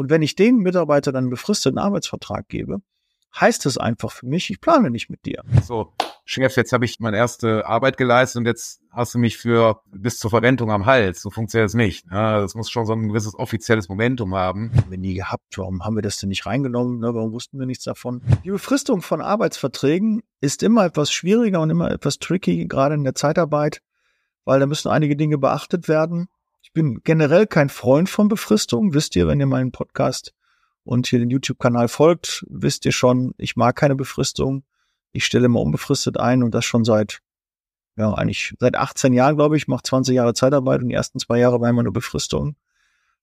Und wenn ich den Mitarbeiter dann einen befristeten Arbeitsvertrag gebe, heißt es einfach für mich, ich plane nicht mit dir. So, Chef, jetzt habe ich meine erste Arbeit geleistet und jetzt hast du mich für bis zur Verrentung am Hals. So funktioniert es nicht. Ja, das muss schon so ein gewisses offizielles Momentum haben. Haben wir nie gehabt. Warum haben wir das denn nicht reingenommen? Ne? Warum wussten wir nichts davon? Die Befristung von Arbeitsverträgen ist immer etwas schwieriger und immer etwas tricky, gerade in der Zeitarbeit, weil da müssen einige Dinge beachtet werden. Ich bin generell kein Freund von Befristung. Wisst ihr, wenn ihr meinen Podcast und hier den YouTube-Kanal folgt, wisst ihr schon, ich mag keine Befristung. Ich stelle immer unbefristet ein und das schon seit, ja, eigentlich seit 18 Jahren, glaube ich, mache 20 Jahre Zeitarbeit und die ersten zwei Jahre war immer nur Befristung.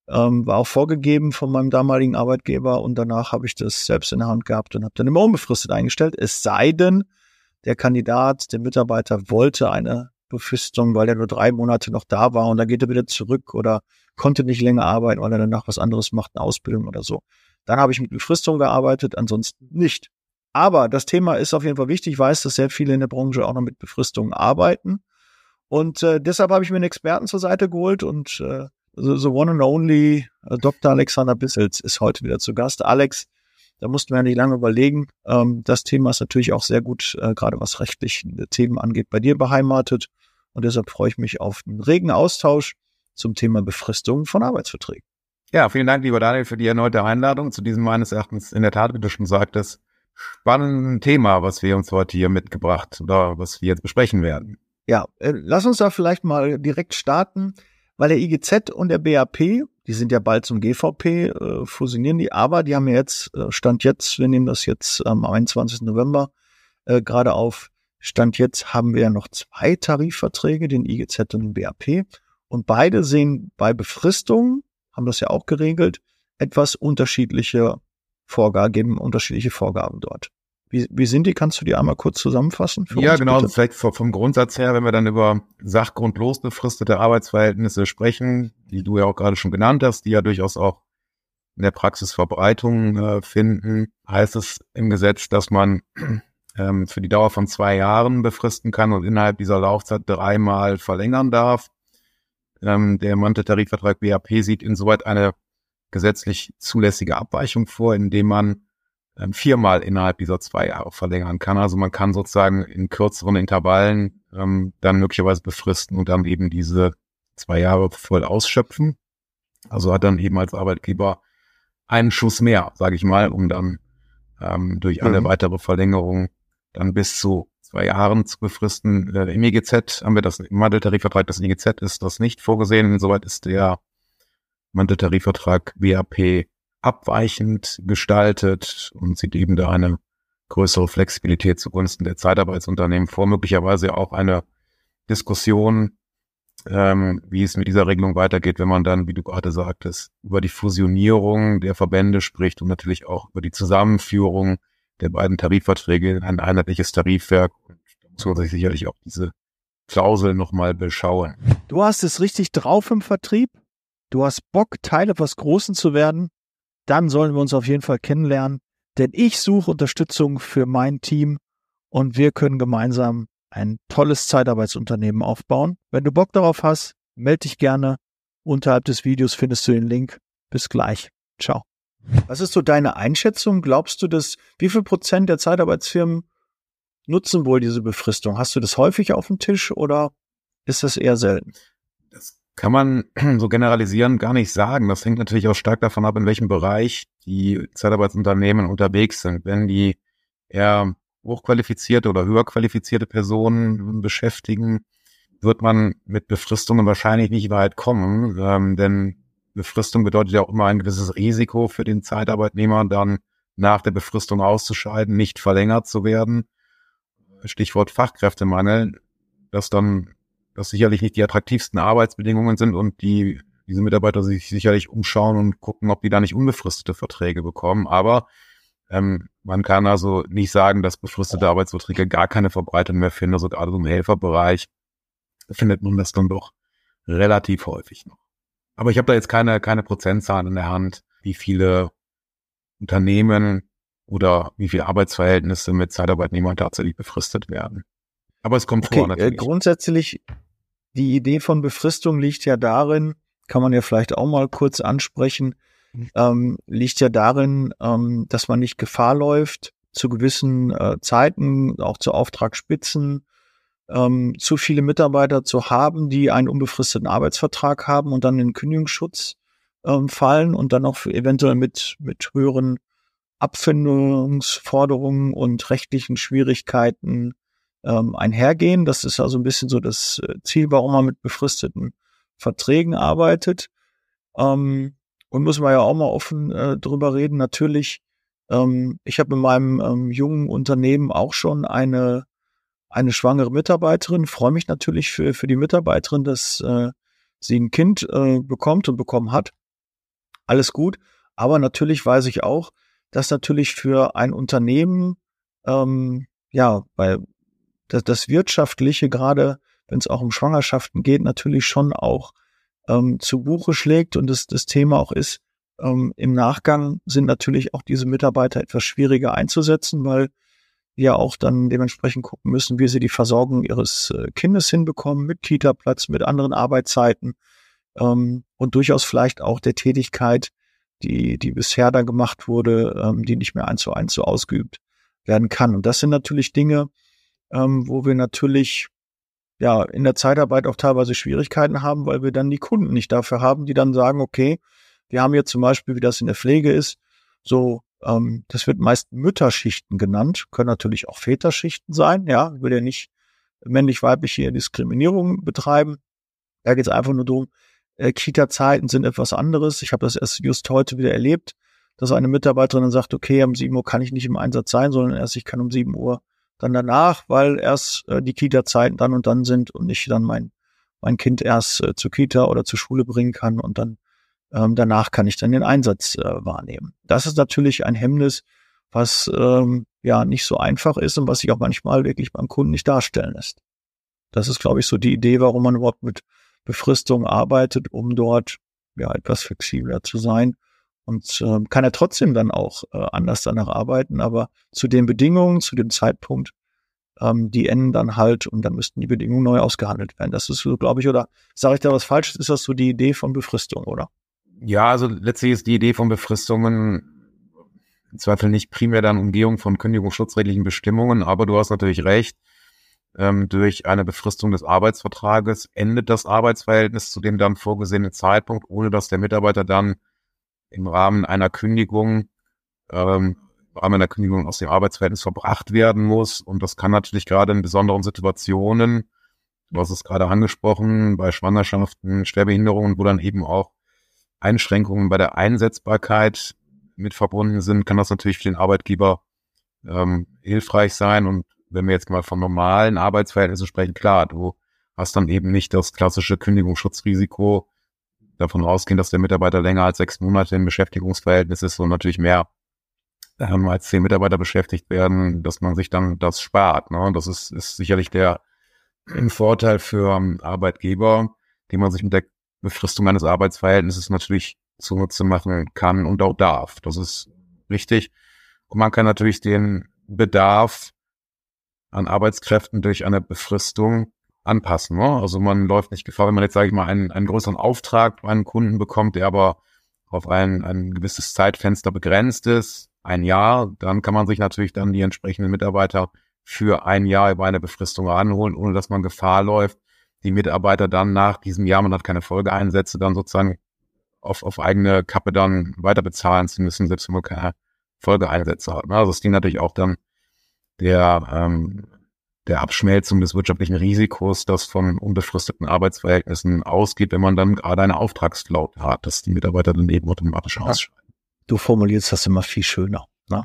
Ähm, war auch vorgegeben von meinem damaligen Arbeitgeber und danach habe ich das selbst in der Hand gehabt und habe dann immer unbefristet eingestellt. Es sei denn, der Kandidat, der Mitarbeiter wollte eine Befristung, weil er nur drei Monate noch da war und dann geht er wieder zurück oder konnte nicht länger arbeiten, weil er danach was anderes macht, eine Ausbildung oder so. Dann habe ich mit Befristung gearbeitet, ansonsten nicht. Aber das Thema ist auf jeden Fall wichtig. Ich weiß, dass sehr viele in der Branche auch noch mit Befristungen arbeiten. Und äh, deshalb habe ich mir einen Experten zur Seite geholt und äh, the, the one and only äh, Dr. Alexander Bissels ist heute wieder zu Gast. Alex, da mussten wir ja nicht lange überlegen. Ähm, das Thema ist natürlich auch sehr gut, äh, gerade was rechtliche Themen angeht, bei dir beheimatet. Und deshalb freue ich mich auf einen regen Austausch zum Thema Befristung von Arbeitsverträgen. Ja, vielen Dank, lieber Daniel, für die erneute Einladung zu diesem meines Erachtens in der Tat, wie du schon sagtest, spannenden Thema, was wir uns heute hier mitgebracht oder was wir jetzt besprechen werden. Ja, äh, lass uns da vielleicht mal direkt starten, weil der IGZ und der BAP, die sind ja bald zum GVP, äh, fusionieren die, aber die haben ja jetzt, äh, Stand jetzt, wir nehmen das jetzt am 21. November äh, gerade auf, Stand jetzt haben wir ja noch zwei Tarifverträge, den IGZ und den BAP. Und beide sehen bei Befristungen, haben das ja auch geregelt, etwas unterschiedliche Vorgaben, geben unterschiedliche Vorgaben dort. Wie, wie sind die? Kannst du die einmal kurz zusammenfassen? ja, uns, genau. Bitte? Vielleicht vom Grundsatz her, wenn wir dann über sachgrundlos befristete Arbeitsverhältnisse sprechen, die du ja auch gerade schon genannt hast, die ja durchaus auch in der Praxis Verbreitung äh, finden, heißt es im Gesetz, dass man ähm, für die Dauer von zwei Jahren befristen kann und innerhalb dieser Laufzeit dreimal verlängern darf. Ähm, der Mante-Tarifvertrag BAP sieht insoweit eine gesetzlich zulässige Abweichung vor, indem man ähm, viermal innerhalb dieser zwei Jahre verlängern kann. Also man kann sozusagen in kürzeren Intervallen ähm, dann möglicherweise befristen und dann eben diese zwei Jahre voll ausschöpfen. Also hat dann eben als Arbeitgeber einen Schuss mehr, sage ich mal, um dann ähm, durch eine mhm. weitere Verlängerung dann bis zu zwei Jahren zu befristen. Äh, Im EGZ haben wir das im Mandeltarifvertrag, das EGZ ist das nicht vorgesehen. Insoweit ist der Manteltarifvertrag WAP abweichend gestaltet und sieht eben da eine größere Flexibilität zugunsten der Zeitarbeitsunternehmen vor, möglicherweise auch eine Diskussion, ähm, wie es mit dieser Regelung weitergeht, wenn man dann, wie du gerade sagtest, über die Fusionierung der Verbände spricht und natürlich auch über die Zusammenführung der beiden Tarifverträge in ein einheitliches Tarifwerk. Und da muss man sich sicherlich auch diese Klausel nochmal beschauen. Du hast es richtig drauf im Vertrieb du hast Bock, Teil etwas Großen zu werden, dann sollen wir uns auf jeden Fall kennenlernen, denn ich suche Unterstützung für mein Team und wir können gemeinsam ein tolles Zeitarbeitsunternehmen aufbauen. Wenn du Bock darauf hast, melde dich gerne. Unterhalb des Videos findest du den Link. Bis gleich. Ciao. Was ist so deine Einschätzung? Glaubst du, dass wie viel Prozent der Zeitarbeitsfirmen nutzen wohl diese Befristung? Hast du das häufig auf dem Tisch oder ist das eher selten? Kann man so generalisieren gar nicht sagen. Das hängt natürlich auch stark davon ab, in welchem Bereich die Zeitarbeitsunternehmen unterwegs sind. Wenn die eher hochqualifizierte oder höher qualifizierte Personen beschäftigen, wird man mit Befristungen wahrscheinlich nicht weit kommen, ähm, denn Befristung bedeutet ja auch immer ein gewisses Risiko für den Zeitarbeitnehmer, dann nach der Befristung auszuscheiden, nicht verlängert zu werden. Stichwort Fachkräftemangel, dass dann das sicherlich nicht die attraktivsten Arbeitsbedingungen sind und die diese Mitarbeiter sich sicherlich umschauen und gucken, ob die da nicht unbefristete Verträge bekommen. Aber ähm, man kann also nicht sagen, dass befristete Arbeitsverträge gar keine Verbreitung mehr finden. Also gerade so im Helferbereich findet man das dann doch relativ häufig noch. Aber ich habe da jetzt keine, keine Prozentzahlen in der Hand, wie viele Unternehmen oder wie viele Arbeitsverhältnisse mit Zeitarbeitnehmern tatsächlich befristet werden. Aber es kommt okay, vor äh, natürlich. Äh, grundsätzlich die Idee von Befristung liegt ja darin, kann man ja vielleicht auch mal kurz ansprechen, ähm, liegt ja darin, ähm, dass man nicht Gefahr läuft, zu gewissen äh, Zeiten, auch zu Auftragsspitzen, ähm, zu viele Mitarbeiter zu haben, die einen unbefristeten Arbeitsvertrag haben und dann in Kündigungsschutz ähm, fallen und dann auch eventuell mit, mit höheren Abfindungsforderungen und rechtlichen Schwierigkeiten ähm, einhergehen. Das ist also ein bisschen so das äh, Ziel, warum man mit befristeten Verträgen arbeitet. Ähm, und muss man ja auch mal offen äh, drüber reden. Natürlich, ähm, ich habe in meinem ähm, jungen Unternehmen auch schon eine eine schwangere Mitarbeiterin. Freue mich natürlich für für die Mitarbeiterin, dass äh, sie ein Kind äh, bekommt und bekommen hat. Alles gut. Aber natürlich weiß ich auch, dass natürlich für ein Unternehmen ähm, ja bei das, das Wirtschaftliche, gerade wenn es auch um Schwangerschaften geht, natürlich schon auch ähm, zu Buche schlägt und das, das Thema auch ist, ähm, im Nachgang sind natürlich auch diese Mitarbeiter etwas schwieriger einzusetzen, weil wir auch dann dementsprechend gucken müssen, wie sie die Versorgung ihres äh, Kindes hinbekommen, mit Kita-Platz, mit anderen Arbeitszeiten ähm, und durchaus vielleicht auch der Tätigkeit, die, die bisher da gemacht wurde, ähm, die nicht mehr eins zu eins so ausgeübt werden kann. Und das sind natürlich Dinge, ähm, wo wir natürlich ja in der Zeitarbeit auch teilweise Schwierigkeiten haben, weil wir dann die Kunden nicht dafür haben, die dann sagen, okay, wir haben jetzt zum Beispiel, wie das in der Pflege ist, so, ähm, das wird meist Mütterschichten genannt, können natürlich auch Väterschichten sein, ja, ich will ja nicht männlich-weiblich hier Diskriminierung betreiben. Da geht es einfach nur darum, äh, Kita-Zeiten sind etwas anderes. Ich habe das erst just heute wieder erlebt, dass eine Mitarbeiterin dann sagt, okay, um sieben Uhr kann ich nicht im Einsatz sein, sondern erst ich kann um sieben Uhr dann danach, weil erst äh, die Kita-Zeiten dann und dann sind und ich dann mein, mein Kind erst äh, zur Kita oder zur Schule bringen kann und dann ähm, danach kann ich dann den Einsatz äh, wahrnehmen. Das ist natürlich ein Hemmnis, was ähm, ja nicht so einfach ist und was sich auch manchmal wirklich beim Kunden nicht darstellen lässt. Das ist, glaube ich, so die Idee, warum man überhaupt mit Befristung arbeitet, um dort ja etwas flexibler zu sein und äh, kann er trotzdem dann auch äh, anders danach arbeiten, aber zu den Bedingungen, zu dem Zeitpunkt, ähm, die enden dann halt und dann müssten die Bedingungen neu ausgehandelt werden. Das ist so, glaube ich, oder sage ich da was Falsches, ist das so die Idee von Befristung, oder? Ja, also letztlich ist die Idee von Befristungen im Zweifel nicht primär dann Umgehung von kündigungsschutzrechtlichen Bestimmungen, aber du hast natürlich recht, ähm, durch eine Befristung des Arbeitsvertrages endet das Arbeitsverhältnis zu dem dann vorgesehenen Zeitpunkt, ohne dass der Mitarbeiter dann im Rahmen einer Kündigung, ähm, im Rahmen einer Kündigung aus dem Arbeitsverhältnis verbracht werden muss. Und das kann natürlich gerade in besonderen Situationen, du hast es gerade angesprochen, bei Schwangerschaften, Schwerbehinderungen, wo dann eben auch Einschränkungen bei der Einsetzbarkeit mit verbunden sind, kann das natürlich für den Arbeitgeber ähm, hilfreich sein. Und wenn wir jetzt mal von normalen Arbeitsverhältnissen sprechen, klar, du hast dann eben nicht das klassische Kündigungsschutzrisiko, davon ausgehen, dass der Mitarbeiter länger als sechs Monate im Beschäftigungsverhältnis ist und natürlich mehr ähm, als zehn Mitarbeiter beschäftigt werden, dass man sich dann das spart. Ne? Das ist, ist sicherlich der ein Vorteil für ähm, Arbeitgeber, den man sich mit der Befristung eines Arbeitsverhältnisses natürlich zunutze machen kann und auch darf. Das ist richtig. Und man kann natürlich den Bedarf an Arbeitskräften durch eine Befristung anpassen. Ne? Also man läuft nicht Gefahr, wenn man jetzt, sage ich mal, einen, einen größeren Auftrag bei einem Kunden bekommt, der aber auf ein, ein gewisses Zeitfenster begrenzt ist, ein Jahr, dann kann man sich natürlich dann die entsprechenden Mitarbeiter für ein Jahr über eine Befristung ranholen, ohne dass man Gefahr läuft, die Mitarbeiter dann nach diesem Jahr, man hat keine Folgeeinsätze, dann sozusagen auf, auf eigene Kappe dann weiter bezahlen zu müssen, selbst wenn man keine Folgeeinsätze hat. Ne? Also es dient natürlich auch dann der ähm, der Abschmelzung des wirtschaftlichen Risikos, das von unbefristeten Arbeitsverhältnissen ausgeht, wenn man dann gerade eine Auftragsflaut hat, dass die Mitarbeiter dann eben automatisch ausscheiden. Du formulierst das immer viel schöner. Ne?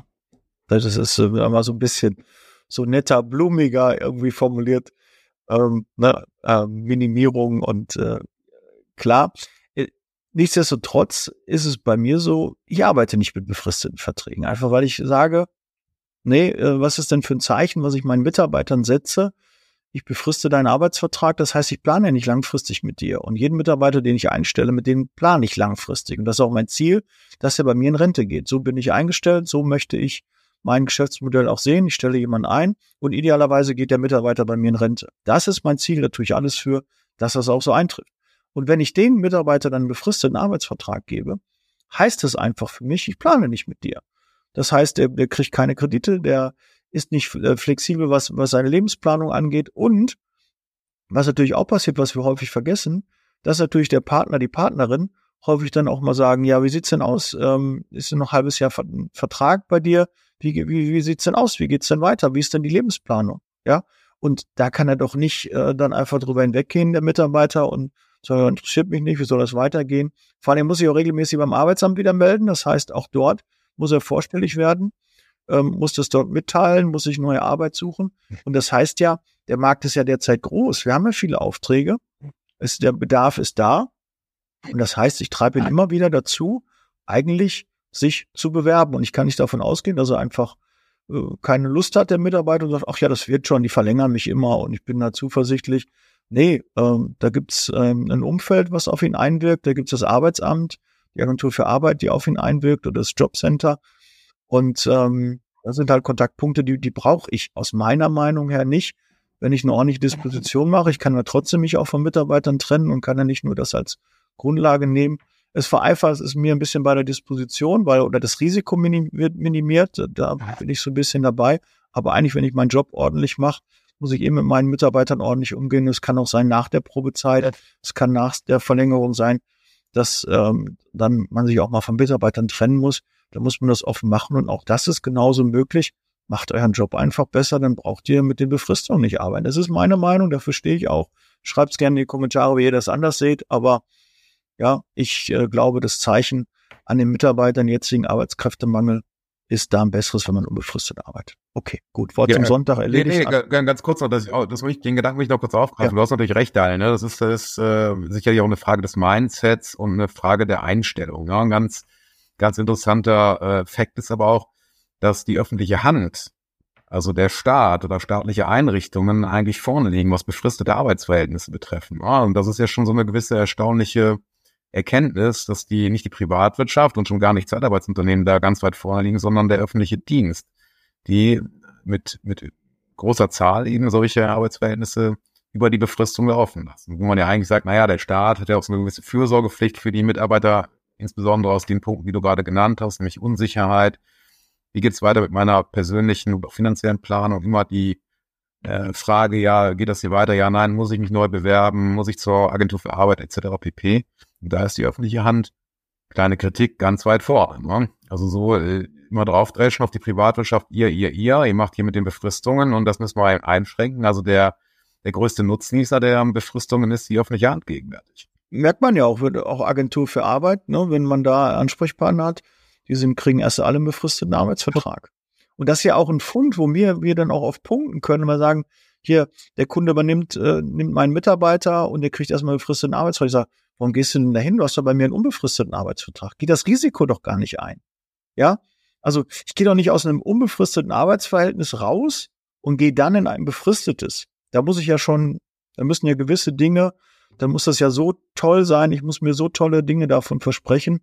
Das ist immer so ein bisschen so netter, blumiger irgendwie formuliert. Ähm, ne? äh, Minimierung und äh, klar. Äh, nichtsdestotrotz ist es bei mir so, ich arbeite nicht mit befristeten Verträgen. Einfach weil ich sage, nee, äh, was ist denn für ein Zeichen, was ich meinen Mitarbeitern setze? Ich befriste deinen Arbeitsvertrag, das heißt, ich plane nicht langfristig mit dir. Und jeden Mitarbeiter, den ich einstelle, mit dem plane ich langfristig. Und das ist auch mein Ziel, dass er bei mir in Rente geht. So bin ich eingestellt, so möchte ich mein Geschäftsmodell auch sehen. Ich stelle jemanden ein und idealerweise geht der Mitarbeiter bei mir in Rente. Das ist mein Ziel, da tue ich alles für, dass das auch so eintrifft. Und wenn ich den Mitarbeiter dann einen befristeten Arbeitsvertrag gebe, heißt es einfach für mich, ich plane nicht mit dir. Das heißt, der, der kriegt keine Kredite, der ist nicht äh, flexibel, was, was seine Lebensplanung angeht. Und was natürlich auch passiert, was wir häufig vergessen, dass natürlich der Partner, die Partnerin häufig dann auch mal sagen, ja, wie sieht's denn aus? Ähm, ist denn noch ein halbes Jahr Vertrag bei dir? Wie, wie, wie sieht's denn aus? Wie geht's denn weiter? Wie ist denn die Lebensplanung? Ja. Und da kann er doch nicht äh, dann einfach drüber hinweggehen, der Mitarbeiter, und sagen, interessiert mich nicht, wie soll das weitergehen? Vor allem muss ich auch regelmäßig beim Arbeitsamt wieder melden. Das heißt, auch dort muss er vorstellig werden, ähm, muss das dort mitteilen, muss sich neue Arbeit suchen. Und das heißt ja, der Markt ist ja derzeit groß. Wir haben ja viele Aufträge. Es, der Bedarf ist da. Und das heißt, ich treibe ihn immer wieder dazu, eigentlich sich zu bewerben. Und ich kann nicht davon ausgehen, dass er einfach äh, keine Lust hat, der Mitarbeiter, und sagt, ach ja, das wird schon, die verlängern mich immer und ich bin da zuversichtlich. Nee, ähm, da gibt's ähm, ein Umfeld, was auf ihn einwirkt. Da gibt's das Arbeitsamt, die Agentur für Arbeit, die auf ihn einwirkt oder das Jobcenter. Und ähm, das sind halt Kontaktpunkte, die, die brauche ich aus meiner Meinung her nicht. Wenn ich eine ordentliche Disposition mache, ich kann ja trotzdem mich auch von Mitarbeitern trennen und kann ja nicht nur das als Grundlage nehmen. Es vereinfacht es mir ein bisschen bei der Disposition, weil oder das Risiko minim, wird minimiert. Da bin ich so ein bisschen dabei. Aber eigentlich, wenn ich meinen Job ordentlich mache, muss ich eben mit meinen Mitarbeitern ordentlich umgehen. Es kann auch sein nach der Probezeit, es kann nach der Verlängerung sein, dass ähm, dann man sich auch mal von Mitarbeitern trennen muss. Da muss man das offen machen und auch das ist genauso möglich. Macht euren Job einfach besser, dann braucht ihr mit den Befristungen nicht arbeiten. Das ist meine Meinung, dafür stehe ich auch. Schreibt es gerne in die Kommentare, wie ihr das anders seht, aber ja, ich äh, glaube, das Zeichen an den Mitarbeitern jetzigen Arbeitskräftemangel ist da ein besseres, wenn man unbefristet arbeitet. Okay, gut. Wort ja, zum Sonntag erledigt. Nee, nee, ganz kurz noch, dass ich, das ich, den Gedanken will ich noch kurz aufgreifen. Ja. Du hast natürlich recht, Daniel. Ne? Das ist, das ist äh, sicherlich auch eine Frage des Mindsets und eine Frage der Einstellung. Ne? Ein ganz, ganz interessanter äh, Fakt ist aber auch, dass die öffentliche Hand, also der Staat oder staatliche Einrichtungen eigentlich vorne liegen, was befristete Arbeitsverhältnisse betreffen. Ja, und das ist ja schon so eine gewisse erstaunliche Erkenntnis, dass die nicht die Privatwirtschaft und schon gar nicht Zeitarbeitsunternehmen da ganz weit vorne liegen, sondern der öffentliche Dienst, die mit, mit großer Zahl eben solche Arbeitsverhältnisse über die Befristung laufen lassen. Wo man ja eigentlich sagt, naja, der Staat hat ja auch so eine gewisse Fürsorgepflicht für die Mitarbeiter, insbesondere aus den Punkten, die du gerade genannt hast, nämlich Unsicherheit. Wie geht's weiter mit meiner persönlichen finanziellen Planung? Immer die äh, Frage, ja, geht das hier weiter? Ja, nein, muss ich mich neu bewerben? Muss ich zur Agentur für Arbeit etc. pp. Und da ist die öffentliche Hand, kleine Kritik, ganz weit vor. Ne? Also so äh, immer draufdreschen auf die Privatwirtschaft, ihr, ihr, ihr, ihr macht hier mit den Befristungen und das müssen wir einschränken. Also der, der größte Nutznießer der Befristungen ist die öffentliche Hand gegenwärtig. Merkt man ja auch, auch Agentur für Arbeit, ne, wenn man da Ansprechpartner hat, die sind, kriegen erst alle einen befristeten Arbeitsvertrag. Und das ist ja auch ein Fund, wo wir, wir dann auch auf Punkten können, mal sagen, hier, der Kunde übernimmt, äh, nimmt meinen Mitarbeiter und der kriegt erstmal befristeten Arbeitsvertrag. Ich sage, Warum gehst du denn dahin? Du hast doch bei mir einen unbefristeten Arbeitsvertrag. Geh das Risiko doch gar nicht ein. Ja? Also ich gehe doch nicht aus einem unbefristeten Arbeitsverhältnis raus und gehe dann in ein befristetes. Da muss ich ja schon, da müssen ja gewisse Dinge, da muss das ja so toll sein, ich muss mir so tolle Dinge davon versprechen,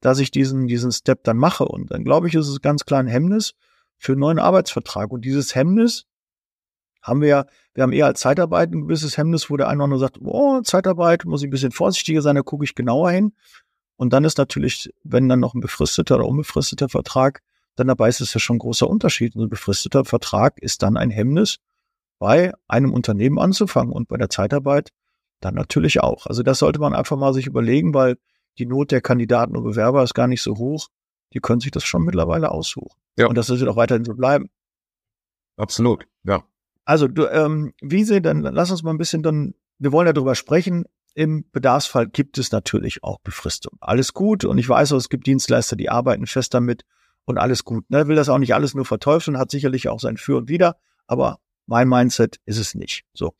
dass ich diesen, diesen Step dann mache. Und dann glaube ich, ist es ganz klar ein Hemmnis für einen neuen Arbeitsvertrag. Und dieses Hemmnis haben wir ja, wir haben eher als Zeitarbeit ein gewisses Hemmnis, wo der eine nur sagt, oh, Zeitarbeit, muss ich ein bisschen vorsichtiger sein, da gucke ich genauer hin. Und dann ist natürlich, wenn dann noch ein befristeter oder unbefristeter Vertrag dann dabei ist, ist ja schon ein großer Unterschied. Und ein befristeter Vertrag ist dann ein Hemmnis, bei einem Unternehmen anzufangen und bei der Zeitarbeit dann natürlich auch. Also das sollte man einfach mal sich überlegen, weil die Not der Kandidaten und Bewerber ist gar nicht so hoch. Die können sich das schon mittlerweile aussuchen. Ja. Und das wird auch weiterhin so bleiben. Absolut, ja. Also, du, ähm, Wiese, dann lass uns mal ein bisschen dann, wir wollen ja drüber sprechen. Im Bedarfsfall gibt es natürlich auch Befristung. Alles gut. Und ich weiß auch, es gibt Dienstleister, die arbeiten fest damit und alles gut. Ne? Will das auch nicht alles nur verteufeln, hat sicherlich auch sein Für und Wider, aber mein Mindset ist es nicht. So.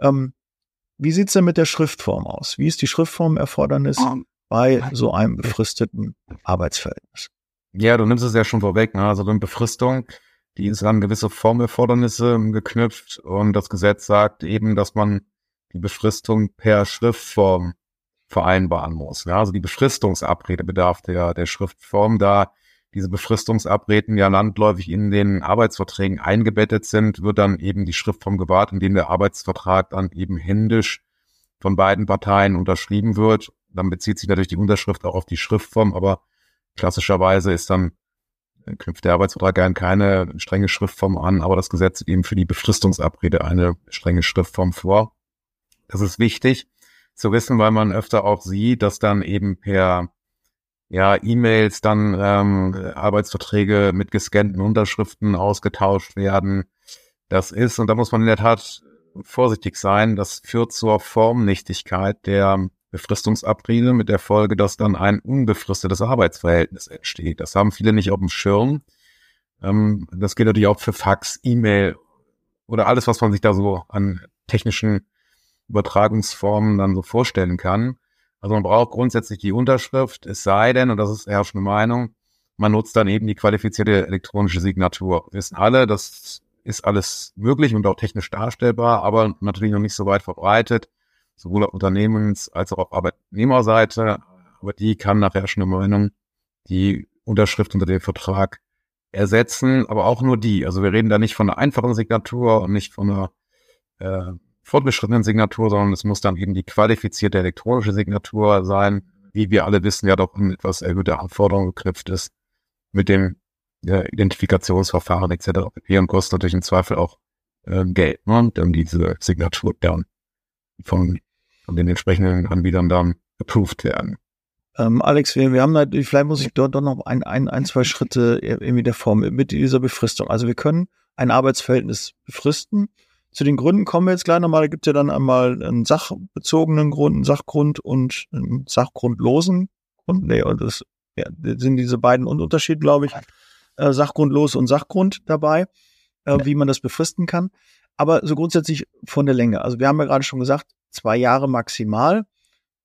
Ähm, wie sieht's denn mit der Schriftform aus? Wie ist die Schriftformerfordernis um, ähm, bei so einem befristeten Arbeitsverhältnis? Ja, du nimmst es ja schon vorweg. Ne? Also eine Befristung die ist an gewisse Formerfordernisse geknüpft und das Gesetz sagt eben, dass man die Befristung per Schriftform vereinbaren muss. Ja, also die Befristungsabrede bedarf der, der Schriftform, da diese Befristungsabreden ja landläufig in den Arbeitsverträgen eingebettet sind, wird dann eben die Schriftform gewahrt, indem der Arbeitsvertrag dann eben händisch von beiden Parteien unterschrieben wird. Dann bezieht sich natürlich die Unterschrift auch auf die Schriftform, aber Klassischerweise ist dann knüpft der Arbeitsvertrag gern keine strenge Schriftform an, aber das Gesetz eben für die Befristungsabrede eine strenge Schriftform vor. Das ist wichtig zu wissen, weil man öfter auch sieht, dass dann eben per ja, E-Mails dann ähm, Arbeitsverträge mit gescannten Unterschriften ausgetauscht werden. Das ist, und da muss man in der Tat vorsichtig sein, das führt zur Formnichtigkeit der Befristungsabrede mit der Folge, dass dann ein unbefristetes Arbeitsverhältnis entsteht. Das haben viele nicht auf dem Schirm. Ähm, das gilt natürlich auch für Fax, E-Mail oder alles, was man sich da so an technischen Übertragungsformen dann so vorstellen kann. Also man braucht grundsätzlich die Unterschrift, es sei denn, und das ist herrschende Meinung, man nutzt dann eben die qualifizierte elektronische Signatur. Wir wissen alle, das ist alles möglich und auch technisch darstellbar, aber natürlich noch nicht so weit verbreitet, sowohl auf Unternehmens- als auch auf Arbeitnehmerseite. Aber die kann nach herrschender Meinung die Unterschrift unter dem Vertrag ersetzen, aber auch nur die. Also wir reden da nicht von einer einfachen Signatur und nicht von einer äh, fortgeschrittenen Signatur, sondern es muss dann eben die qualifizierte elektronische Signatur sein, wie wir alle wissen, ja doch in etwas erhöhte Anforderungen geknüpft ist mit dem ja, Identifikationsverfahren etc. und kostet natürlich im Zweifel auch äh, Geld, ne? dann diese Signatur dann von, von den entsprechenden Anbietern dann approved werden. Ähm, Alex, wir, wir haben natürlich, vielleicht muss ich dort doch noch ein, ein, ein, zwei Schritte irgendwie der Form mit dieser Befristung. Also wir können ein Arbeitsverhältnis befristen zu den Gründen kommen wir jetzt gleich nochmal. Da gibt es ja dann einmal einen sachbezogenen Grund, einen Sachgrund und einen sachgrundlosen Grund. Nee, und das ja, sind diese beiden Unterschiede, glaube ich. Äh, Sachgrundlos und Sachgrund dabei, äh, ja. wie man das befristen kann. Aber so grundsätzlich von der Länge. Also wir haben ja gerade schon gesagt, zwei Jahre maximal.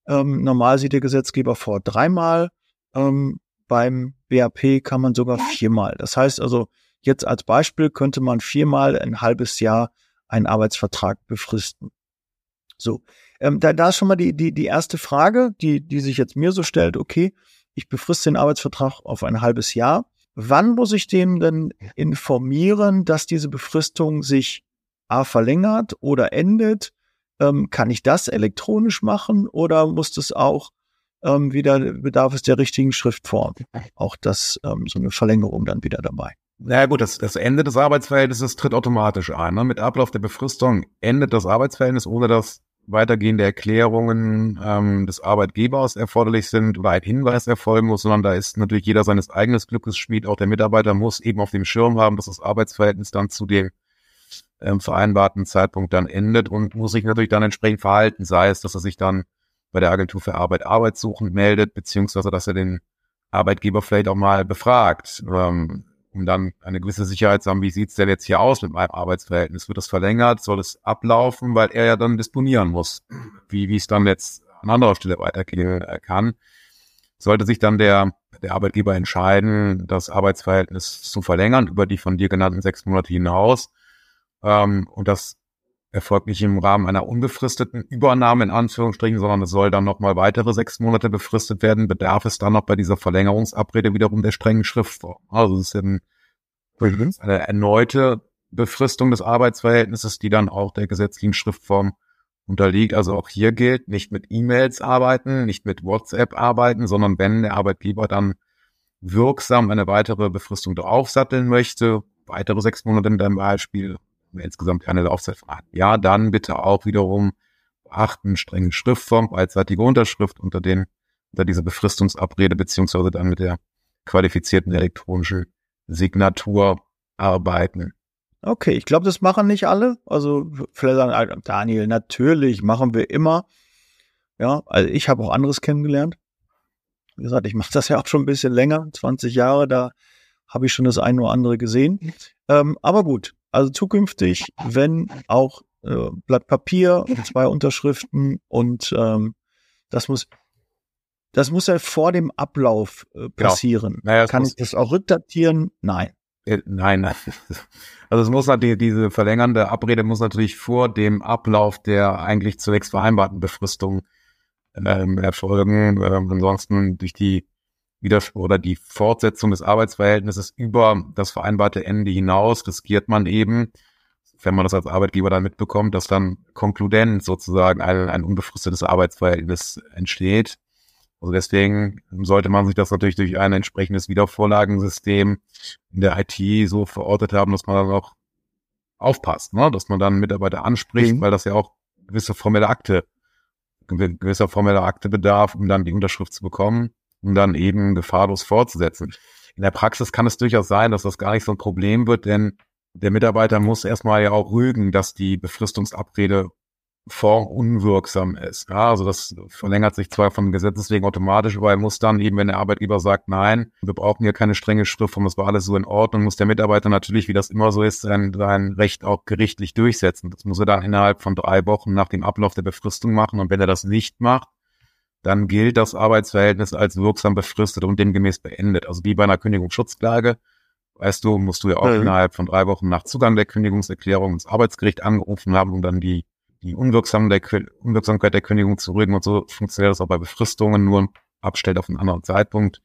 Ähm, normal sieht der Gesetzgeber vor dreimal. Ähm, beim BAP kann man sogar viermal. Das heißt also, jetzt als Beispiel könnte man viermal ein halbes Jahr einen Arbeitsvertrag befristen. So, ähm, da, da ist schon mal die, die, die erste Frage, die, die sich jetzt mir so stellt, okay, ich befriste den Arbeitsvertrag auf ein halbes Jahr. Wann muss ich dem denn informieren, dass diese Befristung sich A verlängert oder endet? Ähm, kann ich das elektronisch machen oder muss das auch ähm, wieder, bedarf es der richtigen Schriftform? Auch das, ähm, so eine Verlängerung dann wieder dabei. Naja gut, das, das Ende des Arbeitsverhältnisses tritt automatisch ein. Ne? Mit Ablauf der Befristung endet das Arbeitsverhältnis, ohne dass weitergehende Erklärungen ähm, des Arbeitgebers erforderlich sind oder ein Hinweis erfolgen muss, sondern da ist natürlich jeder seines eigenen Glückes Schmied. Auch der Mitarbeiter muss eben auf dem Schirm haben, dass das Arbeitsverhältnis dann zu dem ähm, vereinbarten Zeitpunkt dann endet und muss sich natürlich dann entsprechend verhalten, sei es, dass er sich dann bei der Agentur für Arbeit arbeitssuchend meldet, beziehungsweise dass er den Arbeitgeber vielleicht auch mal befragt. Ähm, um dann eine gewisse Sicherheit zu haben, wie sieht's denn jetzt hier aus mit meinem Arbeitsverhältnis? Wird das verlängert? Soll es ablaufen? Weil er ja dann disponieren muss, wie, wie es dann jetzt an anderer Stelle weitergehen äh, kann. Sollte sich dann der, der Arbeitgeber entscheiden, das Arbeitsverhältnis zu verlängern über die von dir genannten sechs Monate hinaus, ähm, und das erfolgt nicht im Rahmen einer unbefristeten Übernahme in Anführungsstrichen, sondern es soll dann nochmal weitere sechs Monate befristet werden, bedarf es dann noch bei dieser Verlängerungsabrede wiederum der strengen Schriftform. Also es ist ein, eine erneute Befristung des Arbeitsverhältnisses, die dann auch der gesetzlichen Schriftform unterliegt. Also auch hier gilt, nicht mit E-Mails arbeiten, nicht mit WhatsApp arbeiten, sondern wenn der Arbeitgeber dann wirksam eine weitere Befristung draufsatteln möchte, weitere sechs Monate in deinem Beispiel, insgesamt keine Laufzeit von Jahr, dann bitte auch wiederum beachten, strenge Schriftform, beidseitige Unterschrift unter den, unter dieser Befristungsabrede, beziehungsweise dann mit der qualifizierten elektronischen Signatur arbeiten. Okay, ich glaube, das machen nicht alle. Also vielleicht sagen, ah, Daniel, natürlich machen wir immer. Ja, also ich habe auch anderes kennengelernt. Wie gesagt, ich mache das ja auch schon ein bisschen länger, 20 Jahre, da habe ich schon das eine oder andere gesehen. Ähm, aber gut, also zukünftig, wenn auch äh, Blatt Papier, zwei Unterschriften und ähm, das muss das muss ja vor dem Ablauf äh, passieren. Genau. Naja, Kann ich das auch rückdatieren? Nein. Äh, nein, nein. Also es muss natürlich, diese verlängernde Abrede muss natürlich vor dem Ablauf der eigentlich zunächst vereinbarten Befristung ähm, erfolgen. Ähm, ansonsten durch die Widerspruch oder die Fortsetzung des Arbeitsverhältnisses über das vereinbarte Ende hinaus riskiert man eben, wenn man das als Arbeitgeber dann mitbekommt, dass dann konkludent sozusagen ein, ein unbefristetes Arbeitsverhältnis entsteht. Also deswegen sollte man sich das natürlich durch ein entsprechendes Wiedervorlagensystem in der IT so verortet haben, dass man dann auch aufpasst, ne? dass man dann Mitarbeiter anspricht, mhm. weil das ja auch gewisse formelle Akte, gewisser formeller Akte bedarf, um dann die Unterschrift zu bekommen, um dann eben gefahrlos fortzusetzen. In der Praxis kann es durchaus sein, dass das gar nicht so ein Problem wird, denn der Mitarbeiter muss erstmal ja auch rügen, dass die Befristungsabrede unwirksam ist. Ja, also das verlängert sich zwar von Gesetzes wegen automatisch, aber er muss dann eben, wenn der Arbeitgeber sagt, nein, wir brauchen hier keine strenge Schriftform, das war alles so in Ordnung, muss der Mitarbeiter natürlich, wie das immer so ist, sein, sein Recht auch gerichtlich durchsetzen. Das muss er dann innerhalb von drei Wochen nach dem Ablauf der Befristung machen. Und wenn er das nicht macht, dann gilt das Arbeitsverhältnis als wirksam befristet und demgemäß beendet. Also wie bei einer Kündigungsschutzklage weißt du, musst du ja auch mhm. innerhalb von drei Wochen nach Zugang der Kündigungserklärung ins Arbeitsgericht angerufen haben, um dann die, die Unwirksamkeit der, Unwirksamkeit der Kündigung zu rügen. Und so funktioniert das auch bei Befristungen, nur abstellt auf einen anderen Zeitpunkt.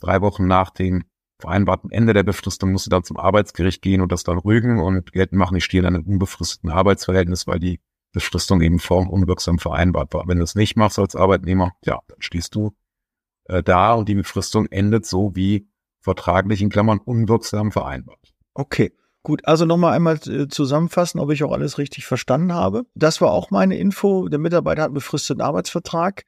Drei Wochen nach dem vereinbarten Ende der Befristung musst du dann zum Arbeitsgericht gehen und das dann rügen und geltend machen, ich stehe in einem unbefristeten Arbeitsverhältnis, weil die Befristung eben form unwirksam vereinbart war. Wenn du es nicht machst als Arbeitnehmer, ja, dann stehst du äh, da und die Befristung endet so wie vertraglich in Klammern unwirksam vereinbart. Okay. Gut, also nochmal einmal äh, zusammenfassen, ob ich auch alles richtig verstanden habe. Das war auch meine Info. Der Mitarbeiter hat einen befristeten Arbeitsvertrag,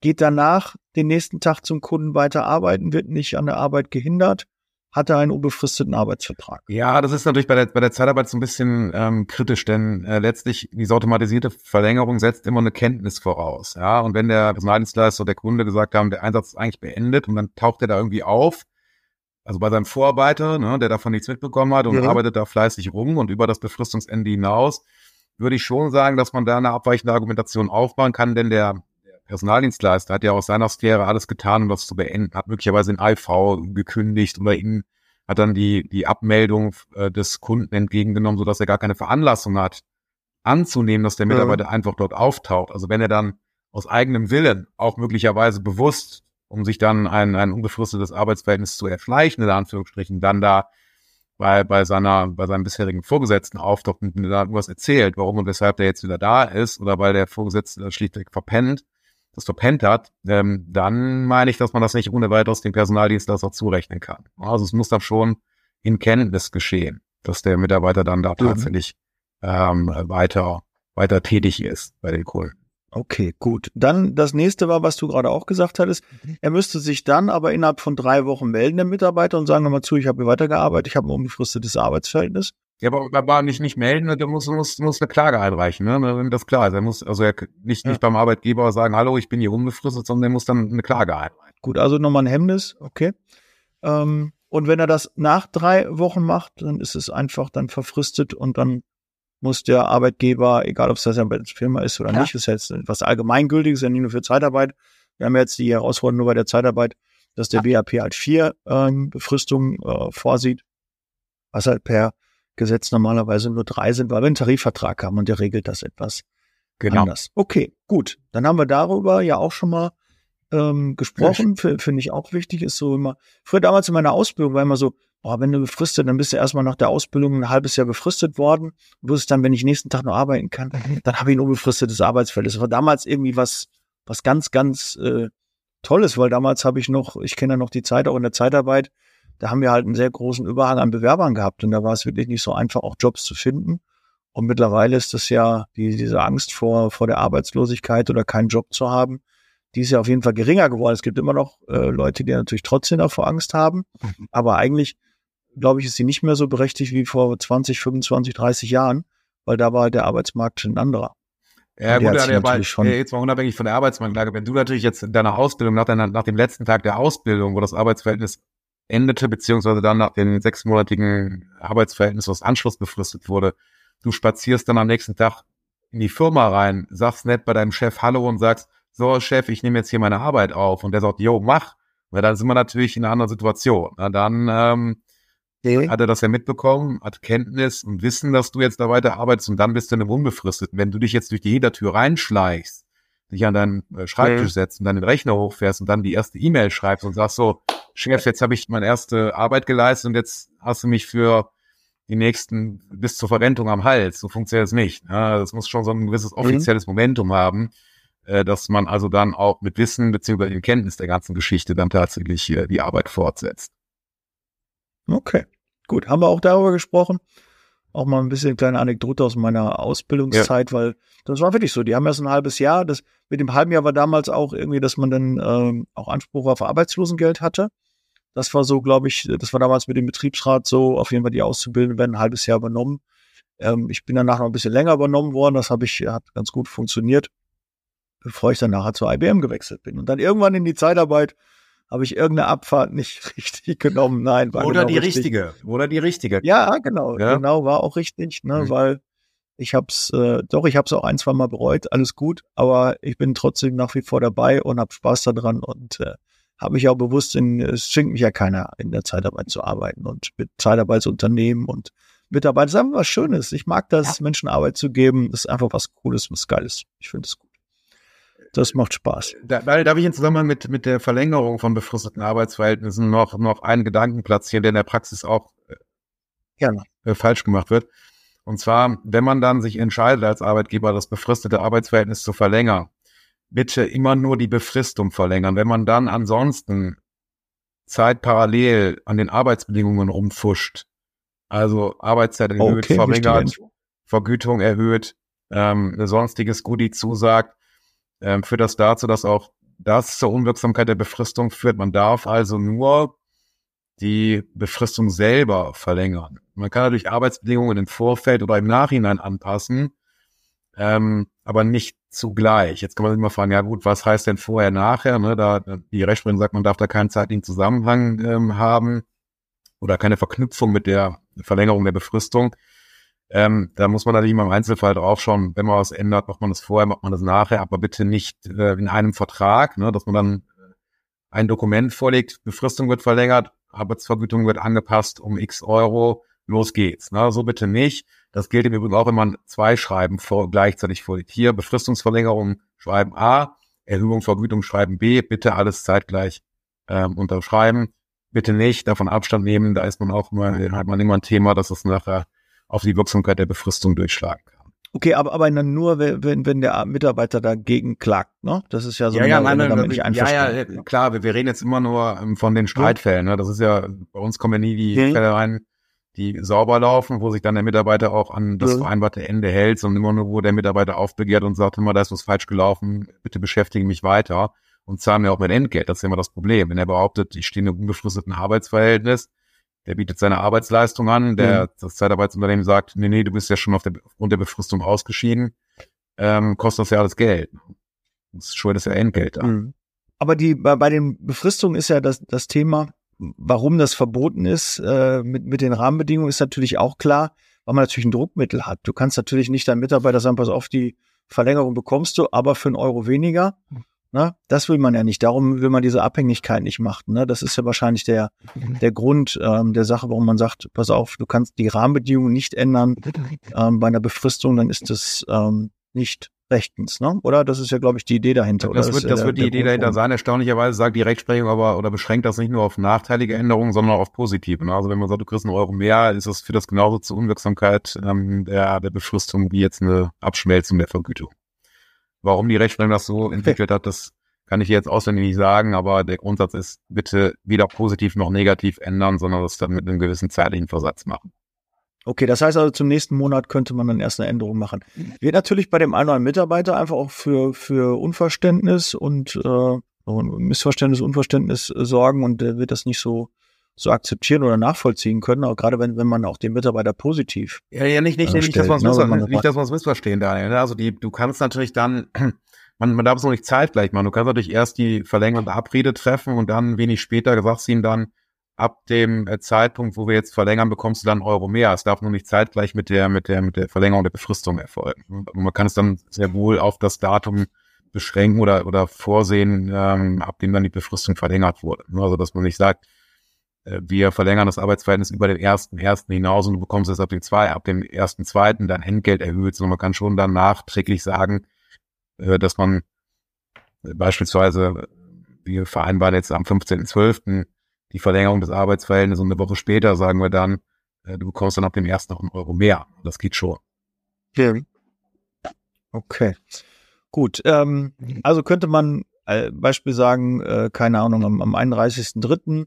geht danach den nächsten Tag zum Kunden weiter arbeiten, wird nicht an der Arbeit gehindert, hat er einen unbefristeten Arbeitsvertrag. Ja, das ist natürlich bei der, bei der Zeitarbeit so ein bisschen ähm, kritisch, denn äh, letztlich diese automatisierte Verlängerung setzt immer eine Kenntnis voraus. Ja, und wenn der Personaldienstleister oder der Kunde gesagt haben, der Einsatz ist eigentlich beendet und dann taucht er da irgendwie auf, also bei seinem Vorarbeiter, ne, der davon nichts mitbekommen hat und ja. arbeitet da fleißig rum und über das Befristungsende hinaus, würde ich schon sagen, dass man da eine abweichende Argumentation aufbauen kann, denn der Personaldienstleister hat ja aus seiner Sphäre alles getan, um das zu beenden, hat möglicherweise in IV gekündigt oder ihm hat dann die, die Abmeldung äh, des Kunden entgegengenommen, sodass er gar keine Veranlassung hat, anzunehmen, dass der Mitarbeiter ja. einfach dort auftaucht. Also wenn er dann aus eigenem Willen, auch möglicherweise bewusst um sich dann ein, ein unbefristetes Arbeitsverhältnis zu erschleichen, in Anführungsstrichen, dann da bei, bei seiner, bei seinem bisherigen Vorgesetzten auftaucht und da irgendwas erzählt, warum und weshalb der jetzt wieder da ist oder weil der Vorgesetzte das schlichtweg verpennt, das verpennt hat, ähm, dann meine ich, dass man das nicht ohne weiteres dem Personaldienstleister zurechnen kann. Also es muss dann schon in Kenntnis geschehen, dass der Mitarbeiter dann da mhm. tatsächlich ähm, weiter, weiter tätig ist bei den Kunden. Okay, gut. Dann das nächste war, was du gerade auch gesagt hattest. Mhm. Er müsste sich dann aber innerhalb von drei Wochen melden, der Mitarbeiter, und sagen, mal zu, ich habe weitergearbeitet, ich habe ein unbefristetes Arbeitsverhältnis. Ja, aber, aber nicht, nicht melden, der muss, muss, muss eine Klage einreichen, ne? Wenn das klar ist. Er muss, also er nicht, ja. nicht beim Arbeitgeber sagen, hallo, ich bin hier unbefristet, sondern er muss dann eine Klage einreichen. Gut, also nochmal ein Hemmnis, okay. Ähm, und wenn er das nach drei Wochen macht, dann ist es einfach dann verfristet und dann muss der Arbeitgeber, egal ob es das ja bei der Firma ist oder ja. nicht, ist jetzt was allgemeingültiges, ja nicht nur für Zeitarbeit. Wir haben jetzt die Herausforderung nur bei der Zeitarbeit, dass der. BAP halt vier ähm, Befristungen äh, vorsieht, was halt per Gesetz normalerweise nur drei sind, weil wir einen Tarifvertrag haben und der regelt das etwas genau. anders. Okay, gut. Dann haben wir darüber ja auch schon mal ähm, gesprochen. Finde ich auch wichtig, ist so immer. Früher damals in meiner Ausbildung war immer so, oh, wenn du befristet, dann bist du erstmal nach der Ausbildung ein halbes Jahr befristet worden. Du wirst dann, wenn ich nächsten Tag noch arbeiten kann, mhm. dann habe ich ein unbefristetes Arbeitsfeld. Das war damals irgendwie was, was ganz, ganz äh, Tolles, weil damals habe ich noch, ich kenne ja noch die Zeit auch in der Zeitarbeit, da haben wir halt einen sehr großen Überhang an Bewerbern gehabt und da war es wirklich nicht so einfach, auch Jobs zu finden. Und mittlerweile ist das ja die, diese Angst vor, vor der Arbeitslosigkeit oder keinen Job zu haben, die ist ja auf jeden Fall geringer geworden. Es gibt immer noch äh, Leute, die natürlich trotzdem davor Angst haben, mhm. aber eigentlich glaube ich, ist sie nicht mehr so berechtigt wie vor 20, 25, 30 Jahren, weil da war der Arbeitsmarkt schon ein anderer. Ja, gut, ja, aber schon jetzt mal unabhängig von der Arbeitsmarktlage. Wenn du natürlich jetzt in deiner Ausbildung, nach, deiner, nach dem letzten Tag der Ausbildung, wo das Arbeitsverhältnis endete, beziehungsweise dann nach dem sechsmonatigen Arbeitsverhältnis, was anschlussbefristet wurde, du spazierst dann am nächsten Tag in die Firma rein, sagst nett bei deinem Chef Hallo und sagst, so Chef, ich nehme jetzt hier meine Arbeit auf. Und der sagt, jo, mach. Weil dann sind wir natürlich in einer anderen Situation. Na, dann ähm, Mhm. Hat er das ja mitbekommen, hat Kenntnis und Wissen, dass du jetzt da weiter arbeitest und dann bist du in einem Unbefristeten. Wenn du dich jetzt durch die Hintertür reinschleichst, dich an deinen äh, Schreibtisch mhm. setzt und dann den Rechner hochfährst und dann die erste E-Mail schreibst und sagst so, Chef, jetzt habe ich meine erste Arbeit geleistet und jetzt hast du mich für die nächsten bis zur Verrentung am Hals. So funktioniert es nicht. Ja, das muss schon so ein gewisses mhm. offizielles mhm. Momentum haben. äh, dass man also dann auch mit Wissen beziehungsweise in Kenntnis der ganzen Geschichte dann tatsächlich äh, die Arbeit fortsetzt. Okay, gut. Haben wir auch darüber gesprochen? Auch mal ein bisschen kleine Anekdote aus meiner Ausbildungszeit, ja. weil das war wirklich so. Die haben erst ein halbes Jahr. Das mit dem halben Jahr war damals auch irgendwie, dass man dann ähm, auch Anspruch auf Arbeitslosengeld hatte. Das war so, glaube ich, das war damals mit dem Betriebsrat so. Auf jeden Fall die Auszubildenden werden ein halbes Jahr übernommen. Ähm, ich bin danach noch ein bisschen länger übernommen worden. Das habe ich hat ganz gut funktioniert, bevor ich dann nachher zur IBM gewechselt bin. Und dann irgendwann in die Zeitarbeit habe ich irgendeine Abfahrt nicht richtig genommen. Nein, war Oder genau die richtig. richtige. Oder die richtige. Ja, genau. Ja? Genau, war auch richtig, ne, mhm. weil ich hab's, äh, doch, ich hab's auch ein, zwei Mal bereut, alles gut, aber ich bin trotzdem nach wie vor dabei und habe Spaß daran und äh, habe mich auch bewusst in, es schenkt mich ja keiner in der Zeitarbeit zu arbeiten und mit Zeitarbeitsunternehmen und Mitarbeiter. Das ist einfach was Schönes. Ich mag das, ja. Menschen Arbeit zu geben. Das ist einfach was Cooles, was Geiles. Ich finde es gut. Das macht Spaß. Da, darf ich in Zusammenhang mit, mit der Verlängerung von befristeten Arbeitsverhältnissen noch, noch einen Gedanken platzieren, der in der Praxis auch äh, äh, falsch gemacht wird. Und zwar, wenn man dann sich entscheidet als Arbeitgeber, das befristete Arbeitsverhältnis zu verlängern, bitte immer nur die Befristung verlängern. Wenn man dann ansonsten Zeit parallel an den Arbeitsbedingungen rumfuscht, also Arbeitszeit erhöht, okay, verringert, Vergütung erhöht, ähm, sonstiges Goodie zusagt, ähm, führt das dazu, dass auch das zur Unwirksamkeit der Befristung führt. Man darf also nur die Befristung selber verlängern. Man kann natürlich Arbeitsbedingungen im Vorfeld oder im Nachhinein anpassen, ähm, aber nicht zugleich. Jetzt kann man sich mal fragen, ja gut, was heißt denn vorher, nachher? Ne? Da, die Rechtsprechung sagt, man darf da keinen zeitlichen Zusammenhang ähm, haben oder keine Verknüpfung mit der Verlängerung der Befristung. Ähm, da muss man natürlich immer im Einzelfall draufschauen, wenn man was ändert, macht man das vorher, macht man das nachher, aber bitte nicht äh, in einem Vertrag, ne, dass man dann ein Dokument vorlegt, Befristung wird verlängert, Arbeitsvergütung wird angepasst um x Euro, los geht's. Ne? So bitte nicht. Das gilt im Übrigen auch, wenn man zwei Schreiben vor, gleichzeitig vorlegt. Hier Befristungsverlängerung Schreiben A, Erhöhung Vergütung Schreiben B, bitte alles zeitgleich ähm, unterschreiben bitte nicht davon Abstand nehmen. Da ist man auch immer, hat man immer ein Thema, dass es nachher auf die Wirksamkeit der Befristung durchschlagen kann. Okay, aber, aber nur, wenn, wenn der Mitarbeiter dagegen klagt, ne? Das ist ja so, ja, ja, nein, damit nicht ja, ja, klar, wir, wir reden jetzt immer nur ähm, von den Streitfällen, ne? Das ist ja, bei uns kommen ja nie die ja. Fälle rein, die sauber laufen, wo sich dann der Mitarbeiter auch an das ja. vereinbarte Ende hält, sondern immer nur, wo der Mitarbeiter aufbegehrt und sagt immer, da ist was falsch gelaufen, bitte beschäftige mich weiter und zahlen mir auch mein Entgelt. Das ist immer das Problem. Wenn er behauptet, ich stehe in einem unbefristeten Arbeitsverhältnis, der bietet seine Arbeitsleistung an, der mhm. das Zeitarbeitsunternehmen sagt, nee, nee, du bist ja schon auf der, aufgrund der Befristung ausgeschieden, ähm, kostet das ja alles Geld. Das schuldet ja Entgelt an. Mhm. Aber die, bei, bei den Befristungen ist ja das, das Thema, warum das verboten ist, äh, mit, mit den Rahmenbedingungen ist natürlich auch klar, weil man natürlich ein Druckmittel hat. Du kannst natürlich nicht deinem Mitarbeiter sagen, pass auf, die Verlängerung bekommst du, aber für einen Euro weniger. Ne? Das will man ja nicht. Darum will man diese Abhängigkeit nicht machen. Ne? Das ist ja wahrscheinlich der, mhm. der Grund ähm, der Sache, warum man sagt, pass auf, du kannst die Rahmenbedingungen nicht ändern ähm, bei einer Befristung, dann ist das ähm, nicht rechtens, ne? Oder? Das ist ja, glaube ich, die Idee dahinter. Das wird, das, das wird die Idee dahinter sein. Erstaunlicherweise sagt die Rechtsprechung aber oder beschränkt das nicht nur auf nachteilige Änderungen, sondern auch auf positive. Ne? Also wenn man sagt, du kriegst einen Euro mehr, ist das für das genauso zur Unwirksamkeit ähm, der, der Befristung wie jetzt eine Abschmelzung der Vergütung. Warum die Rechtsprechung das so entwickelt hat, das kann ich jetzt auswendig nicht sagen, aber der Grundsatz ist, bitte weder positiv noch negativ ändern, sondern das dann mit einem gewissen zeitlichen Versatz machen. Okay, das heißt also, zum nächsten Monat könnte man dann erst eine Änderung machen. Wird natürlich bei dem einen oder anderen Mitarbeiter einfach auch für, für Unverständnis und äh, Missverständnis, Unverständnis sorgen und der wird das nicht so so akzeptieren oder nachvollziehen können, auch gerade wenn, wenn man auch den Mitarbeiter positiv. Ja, ja, nicht, nicht, äh, nicht, dass man es ne, nicht, dass man es missverstehen, Daniel. Ne? Also die, du kannst natürlich dann, man, man darf es noch nicht zeitgleich machen. Du kannst natürlich erst die verlängerte Abrede treffen und dann wenig später sagst du ihm dann, ab dem äh, Zeitpunkt, wo wir jetzt verlängern, bekommst du dann Euro mehr. Es darf nur nicht zeitgleich mit der, mit der, mit der Verlängerung der Befristung erfolgen. Man kann es dann sehr wohl auf das Datum beschränken oder, oder vorsehen, ähm, ab dem dann die Befristung verlängert wurde. Also, dass man nicht sagt, äh, wir verlängern das Arbeitsverhältnis über den ersten ersten hinaus und du bekommst es ab dem zwei, ab dem ersten zweiten dein Entgelt erhöht, sondern man kann schon dann nachträglich sagen, äh, dass man beispielsweise, wir vereinbaren jetzt am 15.12. die Verlängerung des Arbeitsverhältnisses und eine Woche später sagen wir dann, du bekommst dann ab dem ersten noch einen Euro mehr. Das geht schon. Okay. Gut, ähm, also könnte man äh, Beispiel sagen, äh, keine Ahnung, am, am 31.3.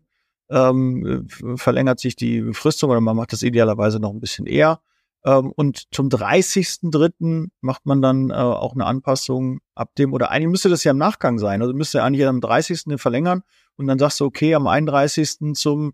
Ähm, verlängert sich die Befristung oder man macht das idealerweise noch ein bisschen eher. Ähm, und zum 30.3. macht man dann äh, auch eine Anpassung ab dem, oder eigentlich müsste das ja im Nachgang sein. Also müsste eigentlich am 30. verlängern und dann sagst du, okay, am 31. zum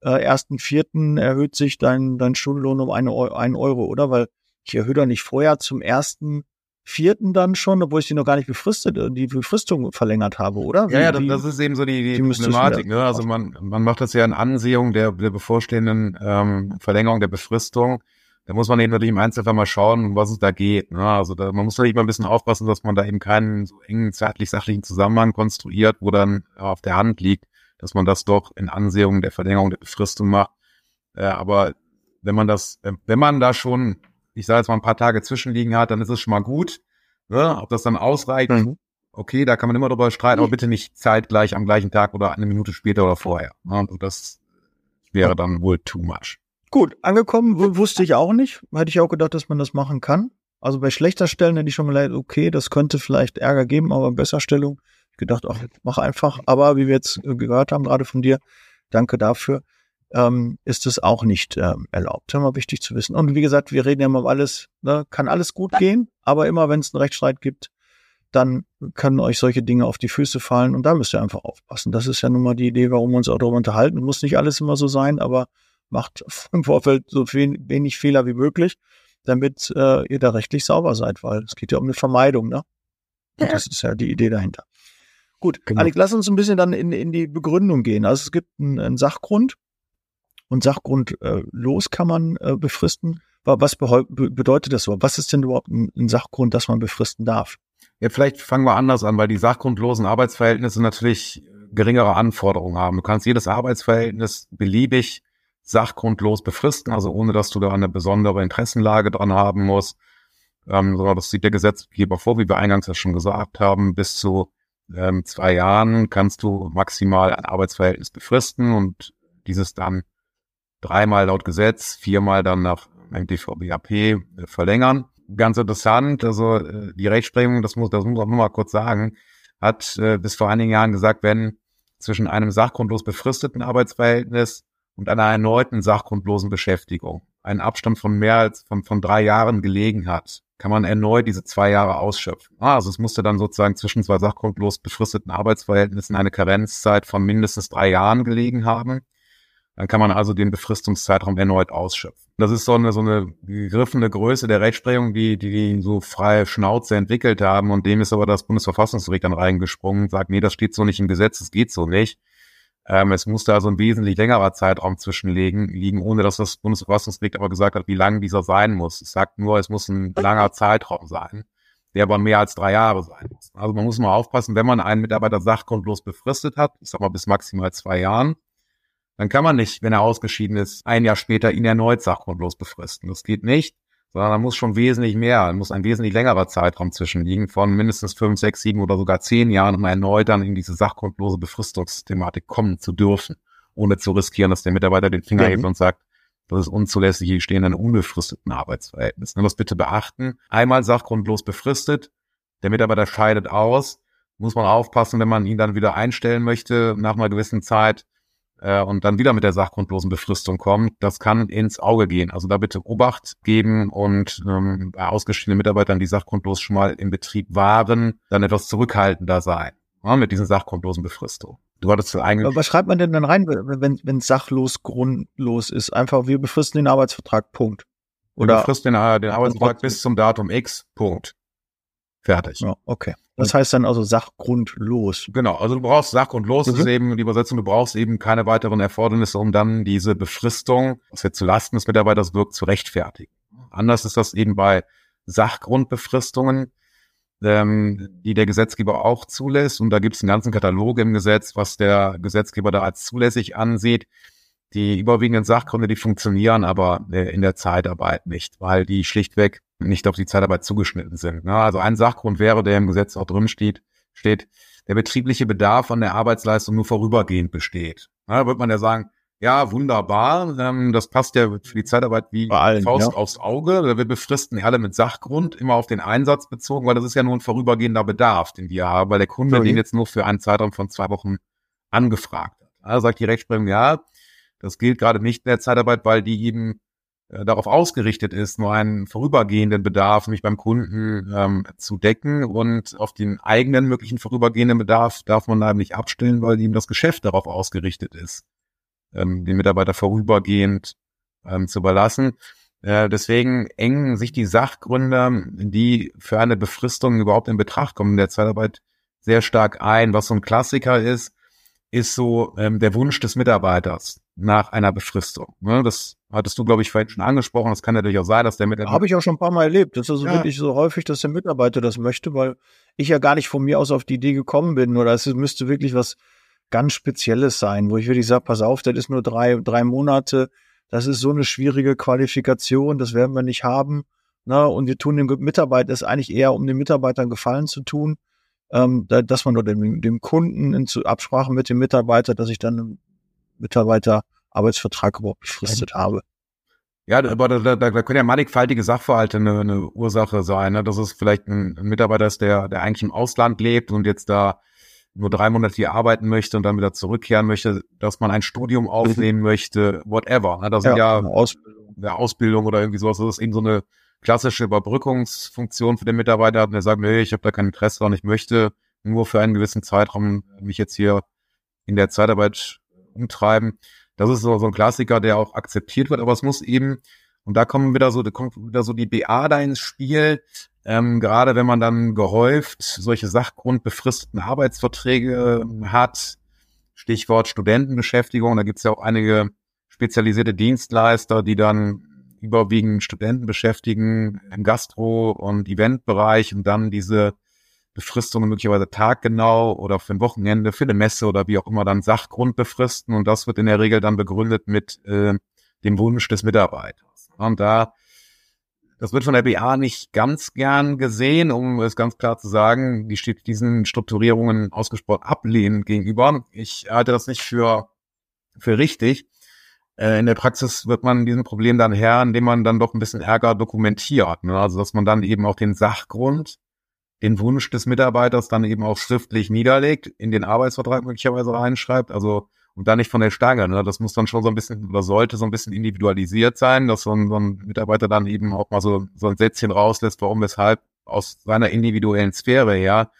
äh, 1.4. erhöht sich dein, dein Stundenlohn um eine, einen Euro, oder? Weil ich erhöhe doch nicht vorher zum ersten vierten dann schon, obwohl ich die noch gar nicht befristet, äh, die Befristung verlängert habe, oder? Wie, ja, ja, das, ist eben so die, die Problematik. Ne? Also man, man macht das ja in Ansehung der, der bevorstehenden ähm, Verlängerung der Befristung. Da muss man eben natürlich im Einzelfall mal schauen, um was es da geht. Ne? Also da, man muss natürlich mal ein bisschen aufpassen, dass man da eben keinen so engen zeitlich-sachlichen Zusammenhang konstruiert, wo dann auf der Hand liegt, dass man das doch in Ansehung der Verlängerung der Befristung macht. Äh, aber wenn man das, wenn man da schon ich sage jetzt mal ein paar Tage zwischenliegen hat, dann ist es schon mal gut. Ne? Ob das dann ausreicht, mhm. okay, da kann man immer drüber streiten, aber bitte nicht zeitgleich am gleichen Tag oder eine Minute später oder vorher. Ne? Also das wäre dann wohl too much. Gut, angekommen wusste ich auch nicht. Hätte ich auch gedacht, dass man das machen kann. Also bei schlechter Stellen hätte ich schon gedacht, okay, das könnte vielleicht Ärger geben, aber bei besser Stellung ich gedacht, ach, mach einfach. Aber wie wir jetzt gehört haben, gerade von dir, danke dafür ähm, ist es auch nicht ähm, erlaubt. Immer wichtig zu wissen. Und wie gesagt, wir reden ja immer alles, ne, kann alles gut gehen, aber immer wenn es einen Rechtsstreit gibt, dann können euch solche Dinge auf die Füße fallen und da müsst ihr einfach aufpassen. Das ist ja nun mal die Idee, warum wir uns auch darüber unterhalten. Muss nicht alles immer so sein, aber macht im Vorfeld so viel, wenig Fehler wie möglich, damit äh, ihr da rechtlich sauber seid, weil es geht ja um eine Vermeidung, ne? Und das ist ja die Idee dahinter. Gut, genau. Alex, lass uns ein bisschen dann in, in die Begründung gehen. Also es gibt einen, einen Sachgrund, und sachgrundlos äh, kann man äh, befristen. Was bedeutet das so? Was ist denn überhaupt ein, ein Sachgrund, dass man befristen darf? Ja, vielleicht fangen wir anders an, weil die sachgrundlosen Arbeitsverhältnisse natürlich geringere Anforderungen haben. Du kannst jedes Arbeitsverhältnis beliebig sachgrundlos befristen, also ohne dass du da eine besondere Interessenlage dran haben musst. Ähm, sondern das sieht der Gesetzgeber vor, wie wir eingangs ja schon gesagt haben, bis zu ähm, zwei Jahren kannst du maximal ein Arbeitsverhältnis befristen und dieses dann dreimal laut Gesetz, viermal dann nach MDVBAP äh, verlängern. Ganz interessant, also äh, die Rechtsprechung, das muss, das muss man nur mal kurz sagen, hat äh, bis vor einigen Jahren gesagt, wenn zwischen einem sachgrundlos befristeten Arbeitsverhältnis und einer erneuten sachgrundlosen Beschäftigung ein Abstand von mehr als von, von drei Jahren gelegen hat, kann man erneut diese zwei Jahre ausschöpfen. Ah, also es musste dann sozusagen zwischen zwei sachgrundlos befristeten Arbeitsverhältnissen eine Karenzzeit von mindestens drei Jahren gelegen haben. Dann kann man also den Befristungszeitraum erneut ausschöpfen. Das ist so eine, so eine gegriffene Größe der Rechtsprechung, die, die, die so freie Schnauze entwickelt haben. Und dem ist aber das Bundesverfassungsgericht dann reingesprungen und sagt, nee, das steht so nicht im Gesetz, das geht so nicht. Ähm, es musste also ein wesentlich längerer Zeitraum zwischenlegen, liegen, ohne dass das Bundesverfassungsgericht aber gesagt hat, wie lang dieser sein muss. Es sagt nur, es muss ein langer Zeitraum sein, der aber mehr als drei Jahre sein muss. Also man muss mal aufpassen, wenn man einen Mitarbeiter sachgrundlos befristet hat, ich sag mal bis maximal zwei Jahren, dann kann man nicht, wenn er ausgeschieden ist, ein Jahr später ihn erneut sachgrundlos befristen. Das geht nicht, sondern da muss schon wesentlich mehr, da muss ein wesentlich längerer Zeitraum zwischenliegen von mindestens fünf, sechs, sieben oder sogar zehn Jahren, um erneut dann in diese sachgrundlose Befristungsthematik kommen zu dürfen, ohne zu riskieren, dass der Mitarbeiter den Finger mhm. hebt und sagt, das ist unzulässig, hier stehen in unbefristeten Arbeitsverhältnis. Das bitte beachten. Einmal sachgrundlos befristet, der Mitarbeiter scheidet aus, muss man aufpassen, wenn man ihn dann wieder einstellen möchte nach einer gewissen Zeit, äh, und dann wieder mit der sachgrundlosen Befristung kommt, das kann ins Auge gehen. Also da bitte Obacht geben und ähm, bei ausgeschiedenen Mitarbeitern, die sachgrundlos schon mal im Betrieb waren, dann etwas zurückhaltender sein ja, mit diesen sachgrundlosen Befristungen. Du hattest eigentlich. Was schreibt man denn dann rein, wenn wenn sachlos grundlos ist? Einfach wir befristen den Arbeitsvertrag. Punkt. Oder wir befristen den, den Arbeitsvertrag bis zum Datum X. Punkt. Fertig. Ja, okay. Das heißt dann also sachgrundlos. Genau, also du brauchst sachgrundlos, mhm. ist eben die Übersetzung, du brauchst eben keine weiteren Erfordernisse, um dann diese Befristung, was jetzt zu Lasten des Mitarbeiters wirkt, zu rechtfertigen. Anders ist das eben bei Sachgrundbefristungen, ähm, die der Gesetzgeber auch zulässt. Und da gibt es einen ganzen Katalog im Gesetz, was der Gesetzgeber da als zulässig ansieht. Die überwiegenden Sachgründe, die funktionieren aber äh, in der Zeitarbeit nicht, weil die schlichtweg nicht auf die Zeitarbeit zugeschnitten sind. Ne? Also ein Sachgrund wäre, der im Gesetz auch drin steht, steht, der betriebliche Bedarf an der Arbeitsleistung nur vorübergehend besteht. Da wird man ja sagen, Ja, wunderbar. Ähm, das passt ja für die Zeitarbeit wie allen, Faust ja. aufs Auge. Wir befristen alle mit Sachgrund, immer auf den Einsatz bezogen, weil das ist ja nur ein vorübergehender Bedarf, den wir haben, weil der Kunde Okay. den jetzt nur für einen Zeitraum von zwei Wochen angefragt hat. Also sagt die Rechtsprechung, ja, das gilt gerade nicht in der Zeitarbeit, weil die eben darauf ausgerichtet ist, nur einen vorübergehenden Bedarf, nämlich beim Kunden ähm, zu decken und auf den eigenen möglichen vorübergehenden Bedarf darf man da nicht abstellen, weil eben das Geschäft darauf ausgerichtet ist, ähm, den Mitarbeiter vorübergehend ähm, zu überlassen. Äh, deswegen engen sich die Sachgründe, die für eine Befristung überhaupt in Betracht kommen in der Zeitarbeit, sehr stark ein. Was so ein Klassiker ist, ist so ähm, der Wunsch des Mitarbeiters nach einer Befristung. Ne? Das hattest du, glaube ich, vorhin schon angesprochen. Das kann natürlich auch sein, dass der Mitarbeiter Habe ich auch schon ein paar Mal erlebt. Das ist also Ja. wirklich so häufig, dass der Mitarbeiter das möchte, weil ich ja gar nicht von mir aus auf die Idee gekommen bin. Oder es müsste wirklich was ganz Spezielles sein, wo ich wirklich sage, pass auf, das ist nur drei, drei Monate. Das ist so eine schwierige Qualifikation, das werden wir nicht haben. Na, und wir tun dem Mitarbeiter es eigentlich eher, um den Mitarbeitern Gefallen zu tun, ähm, da, dass man nur dem, dem Kunden in Absprache mit dem Mitarbeiter, dass ich dann einen Mitarbeiterarbeitsvertrag überhaupt befristet habe. Ja, aber da, da, da können ja mannigfaltige Sachverhalte eine, eine Ursache sein. Ne? Dass es vielleicht ein, ein Mitarbeiter ist, der, der eigentlich im Ausland lebt und jetzt da nur drei Monate hier arbeiten möchte und dann wieder zurückkehren möchte, dass man ein Studium aufnehmen möchte, whatever. Ne? Das sind ja, eine Ausbildung. der Ausbildung oder irgendwie sowas. Das ist eben so eine klassische Überbrückungsfunktion für den Mitarbeiter, der sagt, nee, ich habe da kein Interesse dran, ich möchte nur für einen gewissen Zeitraum mich jetzt hier in der Zeitarbeit umtreiben. Das ist so, so ein Klassiker, der auch akzeptiert wird, aber es muss eben, und da kommen wieder so, da kommt wieder so die BA da ins Spiel, ähm, gerade wenn man dann gehäuft solche sachgrundbefristeten Arbeitsverträge hat, Stichwort Studentenbeschäftigung, da gibt's ja auch einige spezialisierte Dienstleister, die dann überwiegend Studenten beschäftigen im Gastro- und Eventbereich und dann diese Befristungen möglicherweise taggenau oder für ein Wochenende, für eine Messe oder wie auch immer dann Sachgrund befristen und das wird in der Regel dann begründet mit äh, dem Wunsch des Mitarbeiters. Und da das wird von der BA nicht ganz gern gesehen, um es ganz klar zu sagen. Die steht diesen Strukturierungen ausgesprochen ablehnend gegenüber. Ich halte das nicht für, für richtig. Äh, in der Praxis wird man diesem Problem dann Herr, indem man dann doch ein bisschen Ärger dokumentiert. Ne? Also, dass man dann eben auch den Sachgrund, den Wunsch des Mitarbeiters dann eben auch schriftlich niederlegt, in den Arbeitsvertrag möglicherweise reinschreibt. Also, und dann nicht von der Stange. Ne? Das muss dann schon so ein bisschen oder sollte so ein bisschen individualisiert sein, dass so ein, so ein Mitarbeiter dann eben auch mal so, so ein Sätzchen rauslässt, warum, weshalb aus seiner individuellen Sphäre her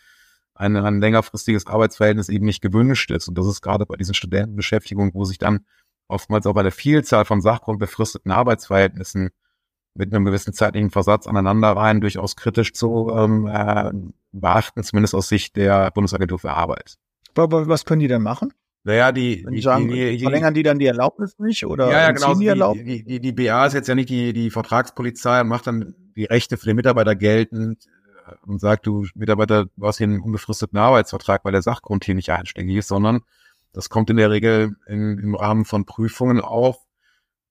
ein, ein längerfristiges Arbeitsverhältnis eben nicht gewünscht ist. Und das ist gerade bei diesen Studentenbeschäftigungen, wo sich dann oftmals auch eine Vielzahl von sachgrundbefristeten Arbeitsverhältnissen mit einem gewissen zeitlichen Versatz aneinander rein durchaus kritisch zu ähm, äh, beachten, zumindest aus Sicht der Bundesagentur für Arbeit. Aber was können die denn machen? Naja, die, die sagen, die, die, verlängern die dann die Erlaubnis nicht oder ja, ja, genau. die Die, Erlaubnis? die, die, die BA ist jetzt ja nicht die, die Vertragspolizei und macht dann die Rechte für den Mitarbeiter geltend äh, und sagt, du Mitarbeiter, du hast hier einen unbefristeten Arbeitsvertrag, weil der Sachgrund hier nicht einschlägig ist, sondern das kommt in der Regel in, im Rahmen von Prüfungen auf,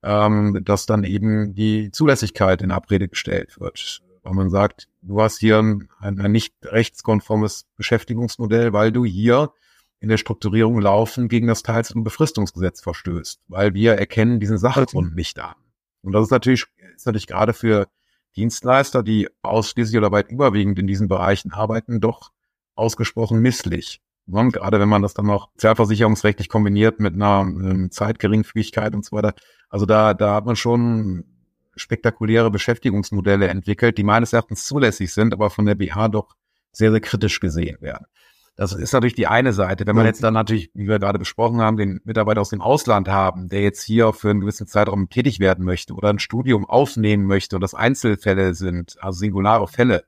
ähm, dass dann eben die Zulässigkeit in Abrede gestellt wird. Weil man sagt, du hast hier ein, ein nicht rechtskonformes Beschäftigungsmodell, weil du hier in der Strukturierung laufen gegen das Teils- und Befristungsgesetz verstößt, weil wir erkennen diesen Sachgrund nicht an. Und das ist natürlich, ist natürlich gerade für Dienstleister, die ausschließlich oder weit überwiegend in diesen Bereichen arbeiten, doch ausgesprochen misslich. Und gerade wenn man das dann noch sozialversicherungsrechtlich kombiniert mit einer ähm, Zeitgeringfügigkeit und so weiter. Also da, da hat man schon spektakuläre Beschäftigungsmodelle entwickelt, die meines Erachtens zulässig sind, aber von der BH doch sehr, sehr kritisch gesehen werden. Das ist natürlich die eine Seite. Wenn man jetzt dann natürlich, wie wir gerade besprochen haben, den Mitarbeiter aus dem Ausland haben, der jetzt hier für einen gewissen Zeitraum tätig werden möchte oder ein Studium aufnehmen möchte und das Einzelfälle sind, also singulare Fälle,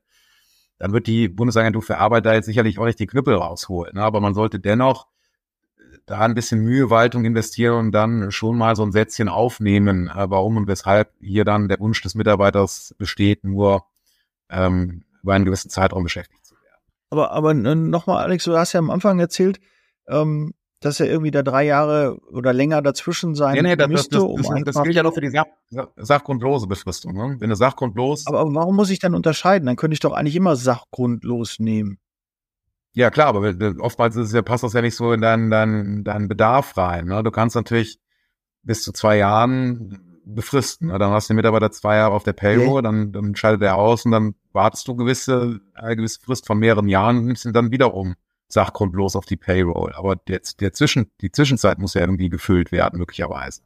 dann wird die Bundesagentur für Arbeit da jetzt sicherlich auch nicht die Knüppel rausholen. Ne? Aber man sollte dennoch da ein bisschen Mühewaltung investieren und dann schon mal so ein Sätzchen aufnehmen, äh, warum und weshalb hier dann der Wunsch des Mitarbeiters besteht, nur ähm, über einen gewissen Zeitraum beschäftigt zu werden. Aber, aber äh, nochmal, Alex, du hast ja am Anfang erzählt, ähm, dass ja irgendwie da drei Jahre oder länger dazwischen sein Ja, nee, das, das, müsste, das, um das, das einfach. gilt ja noch für die Sach, sachgrundlose Befristung. Ne? Wenn eine sachgrundlos, aber, aber warum muss ich dann unterscheiden? Dann könnte ich doch eigentlich immer sachgrundlos nehmen. ja klar, aber oftmals ist es ja, passt das ja nicht so in deinen, deinen, deinen Bedarf rein. Ne? Du kannst natürlich bis zu zwei Jahren befristen. Dann hast du den Mitarbeiter zwei Jahre auf der Payroll, dann, dann scheidet er aus und dann wartest du gewisse, eine gewisse Frist von mehreren Jahren und nimmst ihn dann wiederum sachgrundlos auf die Payroll. Aber der, der Zwischen, die Zwischenzeit muss ja irgendwie gefüllt werden, möglicherweise.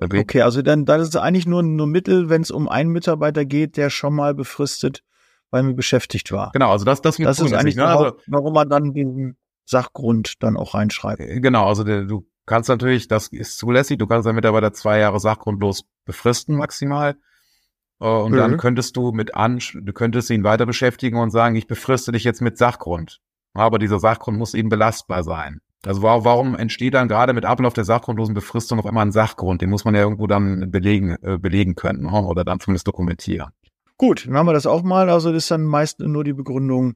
Okay, also dann, dann ist es eigentlich nur, nur Mittel, wenn es um einen Mitarbeiter geht, der schon mal befristet bei mir beschäftigt war. Genau, also das, das, das ist eigentlich, ne? also, warum man dann den Sachgrund dann auch reinschreibt. Äh, genau, also der, du kannst natürlich, das ist zulässig, du kannst deinen Mitarbeiter zwei Jahre sachgrundlos befristen maximal. Äh, und mhm. dann könntest du mit an, du könntest ihn weiter beschäftigen und sagen, ich befriste dich jetzt mit Sachgrund. Aber dieser Sachgrund muss eben belastbar sein. Also warum entsteht dann gerade mit Ablauf der sachgrundlosen Befristung auf einmal ein Sachgrund? Den muss man ja irgendwo dann belegen, äh, belegen können ne? oder dann zumindest dokumentieren. Gut, dann haben wir das auch mal. Also das ist dann meist nur die Begründung.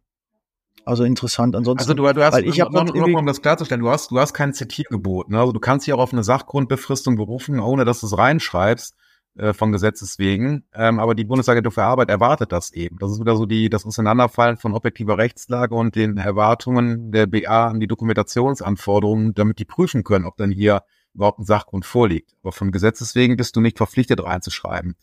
Also interessant. Ansonsten, also du, du hast, ich noch, noch, noch, um das klarzustellen, du hast, du hast kein Zitiergebot. Ne? Also du kannst dich auch auf eine Sachgrundbefristung berufen, ohne dass du es reinschreibst äh, von Gesetzes wegen. Ähm, aber die Bundesagentur für Arbeit erwartet das eben. Das ist wieder so die, das Auseinanderfallen von objektiver Rechtslage und den Erwartungen der BA an die Dokumentationsanforderungen, damit die prüfen können, ob dann hier überhaupt ein Sachgrund vorliegt. Aber von Gesetzes wegen bist du nicht verpflichtet reinzuschreiben,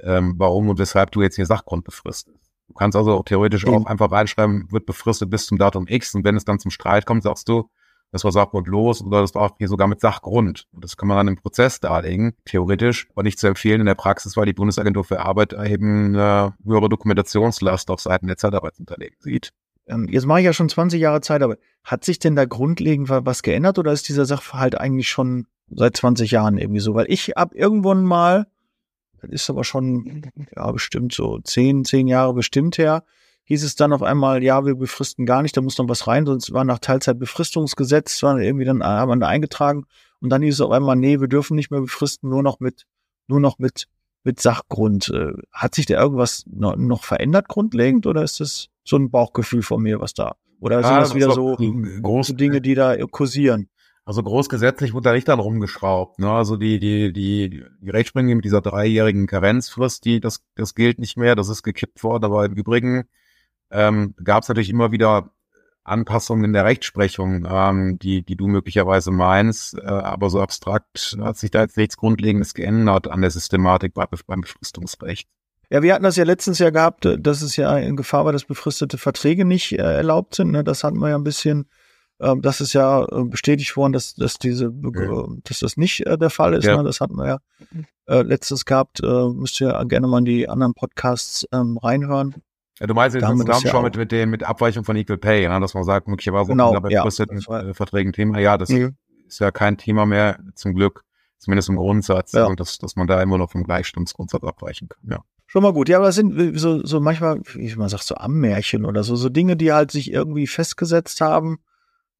ähm, warum und weshalb du jetzt hier Sachgrund befristest. Du kannst also auch theoretisch auch einfach reinschreiben, wird befristet bis zum Datum X und wenn es dann zum Streit kommt, sagst du, das war sachgrundlos oder das war hier sogar mit Sachgrund. Und das kann man dann im Prozess darlegen, theoretisch, aber nicht zu empfehlen in der Praxis, weil die Bundesagentur für Arbeit eben eine höhere Dokumentationslast auf Seiten der Zeitarbeitsunternehmen sieht. Ähm, jetzt mache ich ja schon 20 Jahre Zeitarbeit. Hat sich denn da grundlegend was geändert oder ist dieser Sachverhalt eigentlich schon seit 20 Jahren irgendwie so? Weil ich ab irgendwann mal, das ist aber schon, ja, bestimmt so 10, 10 Jahre bestimmt her, hieß es dann auf einmal, ja, wir befristen gar nicht, da muss noch was rein, sonst war nach Teilzeitbefristungsgesetz, war irgendwie dann, haben wir da eingetragen und dann hieß es auf einmal, nee, wir dürfen nicht mehr befristen, nur noch mit, nur noch mit, mit Sachgrund. Äh, hat sich da irgendwas noch, noch verändert grundlegend oder ist das so ein Bauchgefühl von mir, was da? Oder sind ja, das wieder so große Dinge, die da kursieren? Also großgesetzlich wurde da nicht dann rumgeschraubt. Ne? Also die, die, die, die Rechtsprechung mit dieser dreijährigen Karenzfrist, die, das, das gilt nicht mehr, das ist gekippt worden. Aber im Übrigen ähm, gab es natürlich immer wieder Anpassungen in der Rechtsprechung, ähm, die, die du möglicherweise meinst, äh, aber so abstrakt hat sich da jetzt nichts Grundlegendes geändert an der Systematik bei, beim Befristungsrecht. Ja, wir hatten das ja letztens ja gehabt, äh, dass es ja in Gefahr war, dass befristete Verträge nicht äh, erlaubt sind. Ne? Das hatten wir ja ein bisschen, äh, das ist ja äh, bestätigt worden, dass, dass diese, ja. dass das nicht äh, der Fall ist. Ja. Ne? Das hatten wir ja äh, letztes gehabt. Äh, müsst ihr gerne mal in die anderen Podcasts ähm, reinhören. Ja, du meinst jetzt da insgesamt ja schon mit, mit dem, mit Abweichung von Equal Pay, ne? dass man sagt, möglicherweise genau, bei ja, befristeten äh, Verträgen Thema. Ja, das mhm. ist ja kein Thema mehr, zum Glück, zumindest im Grundsatz, ja. dass, dass man da immer noch vom Gleichstellungsgrundsatz abweichen kann, ja. Schon mal gut. Ja, aber das sind so, so manchmal, wie man sagt, so Ammärchen oder so, so Dinge, die halt sich irgendwie festgesetzt haben,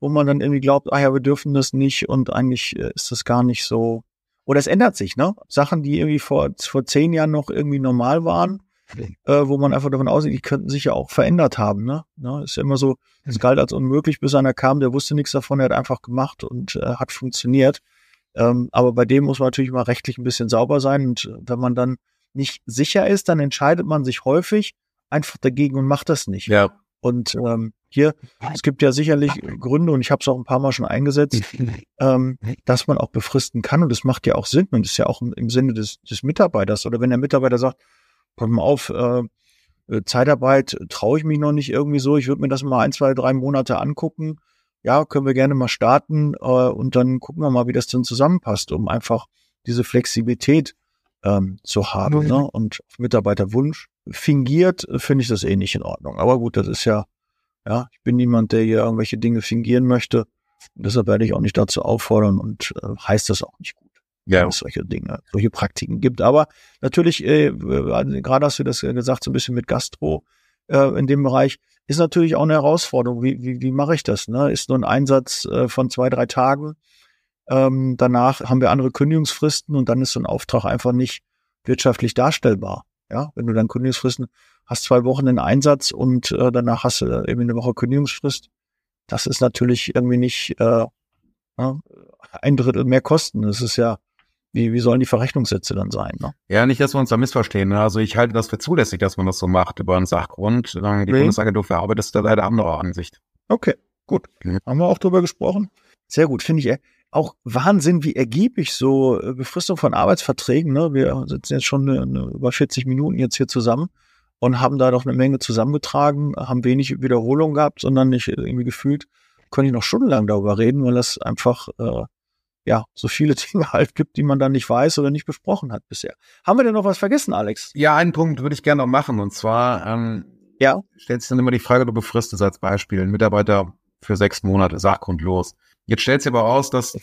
wo man dann irgendwie glaubt, ah ja, wir dürfen das nicht und eigentlich äh, ist das gar nicht so. Oder es ändert sich, ne? Sachen, die irgendwie vor, vor zehn Jahren noch irgendwie normal waren, äh, wo man einfach davon ausgeht, die könnten sich ja auch verändert haben. Ne? ne? Ist ja immer so, es hm. galt als unmöglich, bis einer kam, der wusste nichts davon, der hat einfach gemacht und äh, hat funktioniert. Ähm, aber bei dem muss man natürlich mal rechtlich ein bisschen sauber sein. Und äh, wenn man dann nicht sicher ist, dann entscheidet man sich häufig einfach dagegen und macht das nicht. Ja. Und ähm, hier, es gibt ja sicherlich Gründe, und ich habe es auch ein paar Mal schon eingesetzt, ähm, dass man auch befristen kann. Und das macht ja auch Sinn. Und das ist ja auch im, im Sinne des, des Mitarbeiters. Oder wenn der Mitarbeiter sagt, pass mal auf, äh, äh Zeitarbeit traue ich mich noch nicht irgendwie so. Ich würde mir das mal ein, zwei, drei Monate angucken. Ja, können wir gerne mal starten äh, und dann gucken wir mal, wie das dann zusammenpasst, um einfach diese Flexibilität ähm, zu haben. Mhm. Ne? Und auf Mitarbeiterwunsch fingiert äh, finde ich das eh nicht in Ordnung. Aber gut, das ist ja, ja, ich bin niemand, der hier irgendwelche Dinge fingieren möchte. Und deshalb werde ich auch nicht dazu auffordern und äh, heißt das auch nicht gut ja. solche Dinge, solche Praktiken gibt. Aber natürlich, äh, äh, gerade hast du das gesagt, so ein bisschen mit Gastro äh, in dem Bereich, ist natürlich auch eine Herausforderung. Wie, wie, wie mache ich das? Ne? Ist nur ein Einsatz äh, von zwei, drei Tagen. Ähm, danach haben wir andere Kündigungsfristen und dann ist so ein Auftrag einfach nicht wirtschaftlich darstellbar. Ja, wenn du dann Kündigungsfristen hast, zwei Wochen in Einsatz und äh, danach hast du eben eine Woche Kündigungsfrist. Das ist natürlich irgendwie nicht äh, ein Drittel mehr Kosten. Das ist ja wie, wie sollen die Verrechnungssätze dann sein? Ne? Ja, nicht, dass wir uns da missverstehen. Ne? Also ich halte das für zulässig, dass man das so macht über einen Sachgrund. Die nee. Bundesagentur für Arbeit ist da leider anderer Ansicht. Okay, gut. Mhm. Haben wir auch drüber gesprochen. Sehr gut, finde ich. auch Wahnsinn, wie ergiebig so äh, Befristung von Arbeitsverträgen. Ne? Wir sitzen jetzt schon eine, eine, über 40 Minuten jetzt hier zusammen und haben da doch eine Menge zusammengetragen, haben wenig Wiederholung gehabt, sondern nicht irgendwie gefühlt, können ich noch stundenlang darüber reden, weil das einfach äh, ja so viele Dinge halt gibt, die man dann nicht weiß oder nicht besprochen hat bisher. Haben wir denn noch was vergessen, Alex? Ja, einen Punkt würde ich gerne noch machen und zwar ähm, ja. stellt sich dann immer die Frage, du befristest als Beispiel einen Mitarbeiter für sechs Monate, sachgrundlos. Jetzt stellt sich aber aus, dass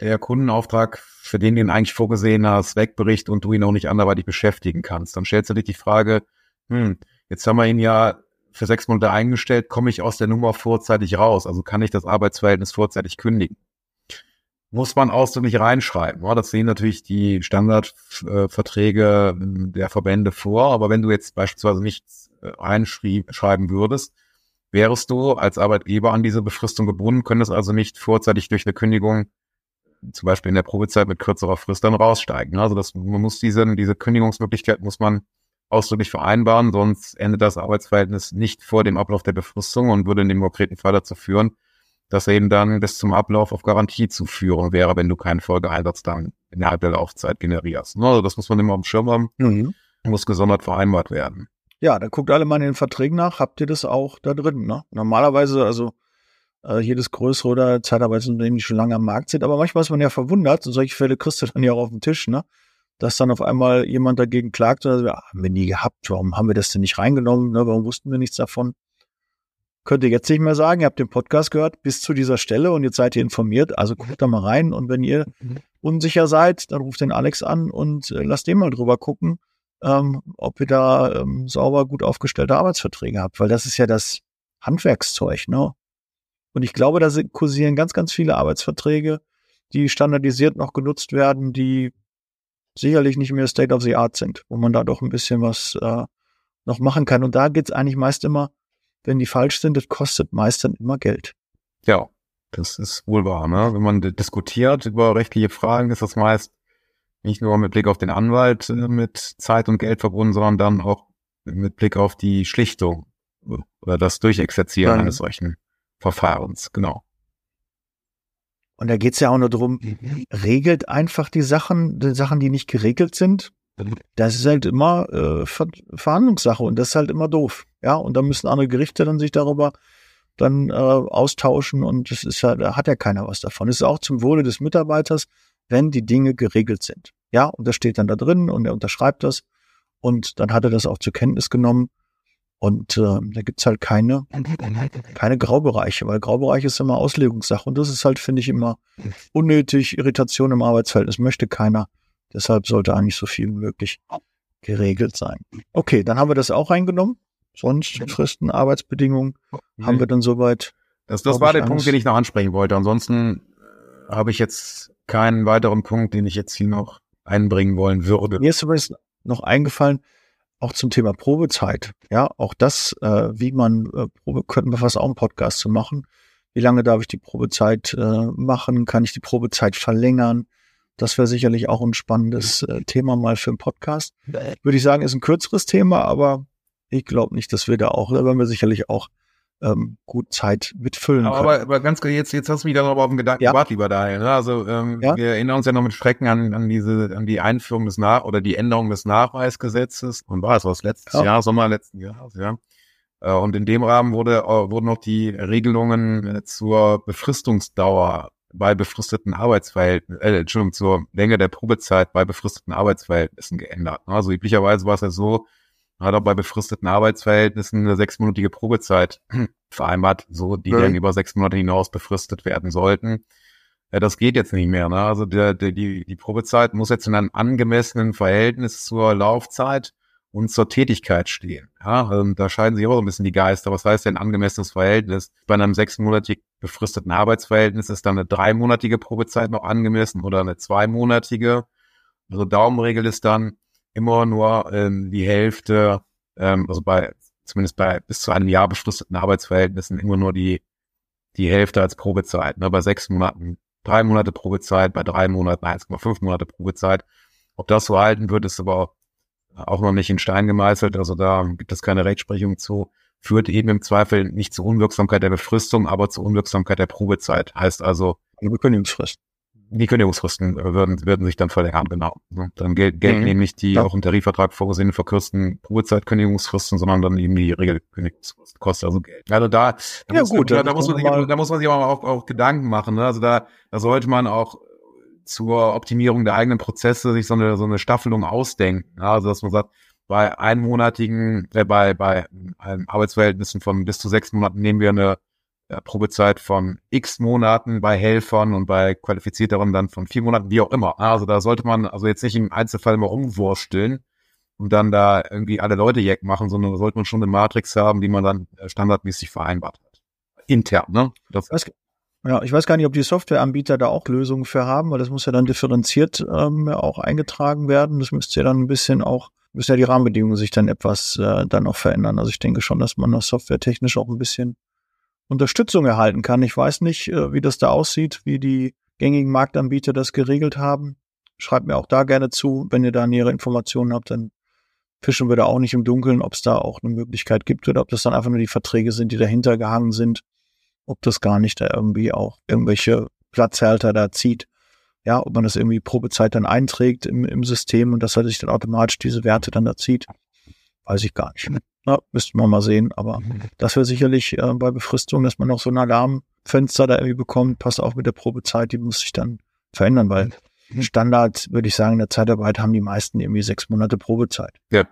der Kundenauftrag, für den du ihn eigentlich vorgesehen hast, wegbricht und du ihn auch nicht anderweitig beschäftigen kannst. Dann stellt sich die Frage, hm, jetzt haben wir ihn ja für sechs Monate eingestellt, komme ich aus der Nummer vorzeitig raus? Also kann ich das Arbeitsverhältnis vorzeitig kündigen? Muss man ausdrücklich reinschreiben. Ja, das sehen natürlich die Standardverträge der Verbände vor. Aber wenn du jetzt beispielsweise nichts äh, reinschreiben würdest, wärst du als Arbeitgeber an diese Befristung gebunden, könntest also nicht vorzeitig durch eine Kündigung zum Beispiel in der Probezeit mit kürzerer Frist dann raussteigen. Also das, man muss diese, diese Kündigungsmöglichkeit muss man ausdrücklich vereinbaren, sonst endet das Arbeitsverhältnis nicht vor dem Ablauf der Befristung und würde in dem konkreten Fall dazu führen, dass er eben dann bis zum Ablauf auf Garantie zu führen wäre, wenn du keinen Folgeeinsatz dann innerhalb der Laufzeit generierst. Also das muss man immer auf dem Schirm haben, mhm. muss gesondert vereinbart werden. Ja, dann guckt alle mal in den Verträgen nach. Habt ihr das auch da drin? Ne? Normalerweise, also äh, jedes größere oder Zeitarbeitsunternehmen, die schon lange am Markt sind. Aber manchmal ist man ja verwundert, und solche Fälle kriegst du dann ja auch auf den Tisch, ne? dass dann auf einmal jemand dagegen klagt, oder, ja, haben wir nie gehabt, warum haben wir das denn nicht reingenommen, ne? warum wussten wir nichts davon? Könnt ihr jetzt nicht mehr sagen, ihr habt den Podcast gehört bis zu dieser Stelle und jetzt seid ihr informiert, also guckt da mal rein und wenn ihr unsicher seid, dann ruft den Alex an und äh, lasst den mal drüber gucken ähm, ob ihr da ähm, sauber gut aufgestellte Arbeitsverträge habt, weil das ist ja das Handwerkszeug, ne? Und ich glaube, da kursieren ganz, ganz viele Arbeitsverträge, die standardisiert noch genutzt werden, die sicherlich nicht mehr State of the Art sind, wo man da doch ein bisschen was äh, noch machen kann. Und da geht's eigentlich meist immer, wenn die falsch sind, das kostet meist dann immer Geld. Ja, das ist wohl wahr. Ne? Wenn man diskutiert über rechtliche Fragen, ist das meist nicht nur mit Blick auf den Anwalt äh, mit Zeit und Geld verbunden, sondern dann auch mit Blick auf die Schlichtung oder das Durchexerzieren ja. eines solchen Verfahrens, genau. Und da geht's ja auch nur darum, regelt einfach die Sachen, die Sachen, die nicht geregelt sind. Das ist halt immer äh, Ver Verhandlungssache und das ist halt immer doof. Ja, und da müssen andere Gerichte dann sich darüber dann äh, austauschen und das ist ja, da hat ja keiner was davon. Es ist auch zum Wohle des Mitarbeiters, wenn die Dinge geregelt sind. Ja, und das steht dann da drin und er unterschreibt das und dann hat er das auch zur Kenntnis genommen. Und äh, da gibt's halt keine, keine Graubereiche, weil Graubereich ist immer Auslegungssache. Und das ist halt, finde ich, immer unnötig. Irritation im Arbeitsverhältnis möchte keiner. Deshalb sollte eigentlich so viel wie möglich geregelt sein. Okay, dann haben wir das auch eingenommen. Sonst Fristen, Arbeitsbedingungen haben wir dann soweit. Das, das war der Punkt, den ich noch ansprechen wollte. Ansonsten äh, habe ich jetzt keinen weiteren Punkt, den ich jetzt hier noch einbringen wollen würde. Mir ist übrigens noch eingefallen, auch zum Thema Probezeit. Ja, auch das, äh, wie man äh, Probe, könnten wir fast auch einen Podcast zu machen. Wie lange darf ich die Probezeit äh, machen? Kann ich die Probezeit verlängern? Das wäre sicherlich auch ein spannendes äh, Thema mal für einen Podcast. Würde ich sagen, ist ein kürzeres Thema, aber ich glaube nicht, dass wir da auch, da werden wir sicherlich auch ähm, gut Zeit mitfüllen aber, können. Aber, aber ganz jetzt, jetzt hast du mich dann aber auf den Gedanken ja. gebracht, lieber daher. Ne? Also ähm, ja? wir erinnern uns ja noch mit Schrecken an, an diese, an die Einführung des Nach- oder die Änderung des Nachweisgesetzes. Und war es was letztes ja. Jahr, Sommer letzten Jahres, ja. Äh, und in dem Rahmen wurde, äh, wurden noch die Regelungen äh, zur Befristungsdauer bei befristeten Arbeitsverhältnissen, äh, Entschuldigung, zur Länge der Probezeit bei befristeten Arbeitsverhältnissen geändert. Also üblicherweise war es ja so, hat auch bei befristeten Arbeitsverhältnissen eine sechsmonatige Probezeit vereinbart, so die ja. dann über sechs Monate hinaus befristet werden sollten. Ja, das geht jetzt nicht mehr. Ne? Also der, der, die, die Probezeit muss jetzt in einem angemessenen Verhältnis zur Laufzeit und zur Tätigkeit stehen. Ja, also da scheiden sich auch so ein bisschen die Geister. Was heißt denn angemessenes Verhältnis? Bei einem sechsmonatig befristeten Arbeitsverhältnis ist dann eine dreimonatige Probezeit noch angemessen oder eine zweimonatige. Also Daumenregel ist dann, immer nur ähm, die Hälfte, ähm, also bei zumindest bei bis zu einem Jahr befristeten Arbeitsverhältnissen immer nur die die Hälfte als Probezeit. Ne? Bei sechs Monaten drei Monate Probezeit, bei drei Monaten 1,5 Monate Probezeit. Ob das so halten wird, ist aber auch noch nicht in Stein gemeißelt. Also da gibt es keine Rechtsprechung zu. Führt eben im Zweifel nicht zur Unwirksamkeit der Befristung, aber zur Unwirksamkeit der Probezeit. Heißt also eine Bekündigungsfrist. die Kündigungsfristen würden, würden sich dann verlängern, genau. Dann gel gelten mhm. eben nicht die ja. auch im Tarifvertrag vorgesehenen verkürzten Probezeitkündigungsfristen, sondern dann eben die Regelkündigungsfristen, kostet also Geld. Also da, da, ja, muss, gut, da, da muss man sich, da muss man sich aber auch, auch Gedanken machen. Ne? Also da, da sollte man auch zur Optimierung der eigenen Prozesse sich so eine, so eine Staffelung ausdenken. Also dass man sagt, bei einmonatigen, äh, bei, bei Arbeitsverhältnissen von bis zu sechs Monaten nehmen wir eine ja, Probezeit von x Monaten bei Helfern und bei Qualifizierteren dann von vier Monaten, wie auch immer. Also da sollte man also jetzt nicht im Einzelfall immer umwursteln und dann da irgendwie alle Leute jack machen, sondern da sollte man schon eine Matrix haben, die man dann äh, standardmäßig vereinbart hat. Intern, ne? Das ja, ich weiß gar nicht, ob die Softwareanbieter da auch Lösungen für haben, weil das muss ja dann differenziert ähm, auch eingetragen werden. Das müsste ja dann ein bisschen auch, müssen ja die Rahmenbedingungen sich dann etwas äh, dann auch verändern. Also ich denke schon, dass man das softwaretechnisch auch ein bisschen Unterstützung erhalten kann. Ich weiß nicht, äh, wie das da aussieht, wie die gängigen Marktanbieter das geregelt haben. Schreibt mir auch da gerne zu. Wenn ihr da nähere Informationen habt, dann fischen wir da auch nicht im Dunkeln, ob es da auch eine Möglichkeit gibt oder ob das dann einfach nur die Verträge sind, die dahinter gehangen sind. Ob das gar nicht da irgendwie auch irgendwelche Platzhalter da zieht. Ja, ob man das irgendwie Probezeit dann einträgt im, im System und dass er sich dann automatisch diese Werte dann da zieht. Weiß ich gar nicht. Na, müsste man mal sehen. Aber das wäre sicherlich äh, bei Befristung, dass man noch so ein Alarmfenster da irgendwie bekommt. Passt auch mit der Probezeit, die muss sich dann verändern, weil mhm. Standard, würde ich sagen, in der Zeitarbeit haben die meisten irgendwie sechs Monate Probezeit. Ja.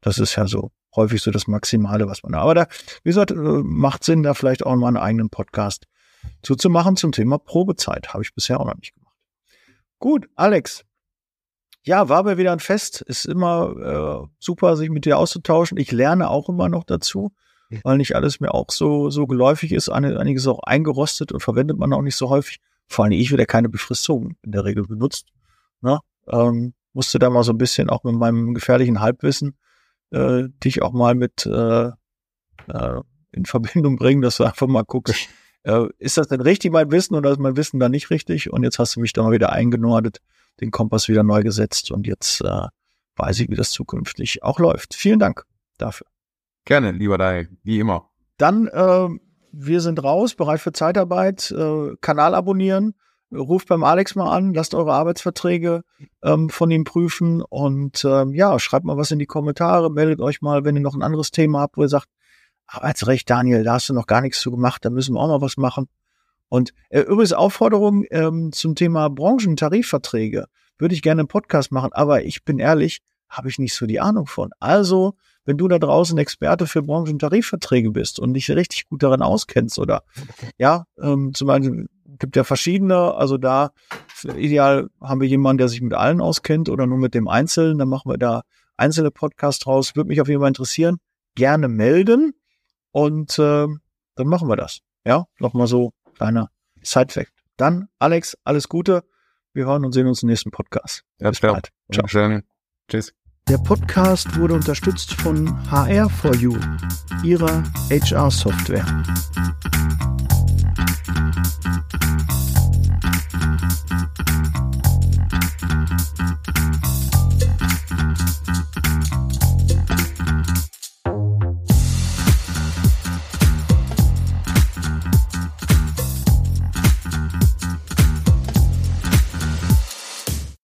Das ist ja so häufig so das Maximale, was man da. Aber da, wie gesagt, äh, macht Sinn, da vielleicht auch mal einen eigenen Podcast zuzumachen zum Thema Probezeit. Habe ich bisher auch noch nicht gemacht. Gut, Alex, ja, war mir wieder ein Fest. Ist immer äh, super, sich mit dir auszutauschen. Ich lerne auch immer noch dazu, weil nicht alles mir auch so, so geläufig ist. Einiges auch eingerostet und verwendet man auch nicht so häufig. Vor allem ich, der keine Befristung in der Regel benutzt. Ne? Ähm, musste da mal so ein bisschen auch mit meinem gefährlichen Halbwissen äh, dich auch mal mit äh, äh, in Verbindung bringen, dass du einfach mal guckst, äh, ist das denn richtig mein Wissen oder ist mein Wissen da nicht richtig? Und jetzt hast du mich da mal wieder eingenordet den Kompass wieder neu gesetzt und jetzt äh, weiß ich, wie das zukünftig auch läuft. Vielen Dank dafür. Gerne, lieber Dai, wie immer. Dann, äh, wir sind raus, bereit für Zeitarbeit, äh, Kanal abonnieren, ruft beim Alex mal an, lasst eure Arbeitsverträge ähm, von ihm prüfen und ähm, ja, schreibt mal was in die Kommentare, meldet euch mal, wenn ihr noch ein anderes Thema habt, wo ihr sagt, Arbeitsrecht, Daniel, da hast du noch gar nichts zu gemacht, da müssen wir auch mal was machen. Und äh, übrigens Aufforderung ähm, zum Thema Branchentarifverträge würde ich gerne einen Podcast machen, aber ich bin ehrlich, habe ich nicht so die Ahnung von. Also, wenn du da draußen Experte für Branchentarifverträge bist und dich richtig gut darin auskennst oder ja, ähm, zum Beispiel gibt ja verschiedene, also da ideal haben wir jemanden, der sich mit allen auskennt oder nur mit dem Einzelnen, dann machen wir da einzelne Podcasts draus. Würde mich auf jeden Fall interessieren. Gerne melden und ähm, dann machen wir das. Ja, nochmal so kleiner Side-Fact. Dann, Alex, alles Gute. Wir hören und sehen uns im nächsten Podcast. Ja, Bis bald. Ciao. Ciao. Äh, tschüss. Der Podcast wurde unterstützt von HR4U, ihrer HR-Software.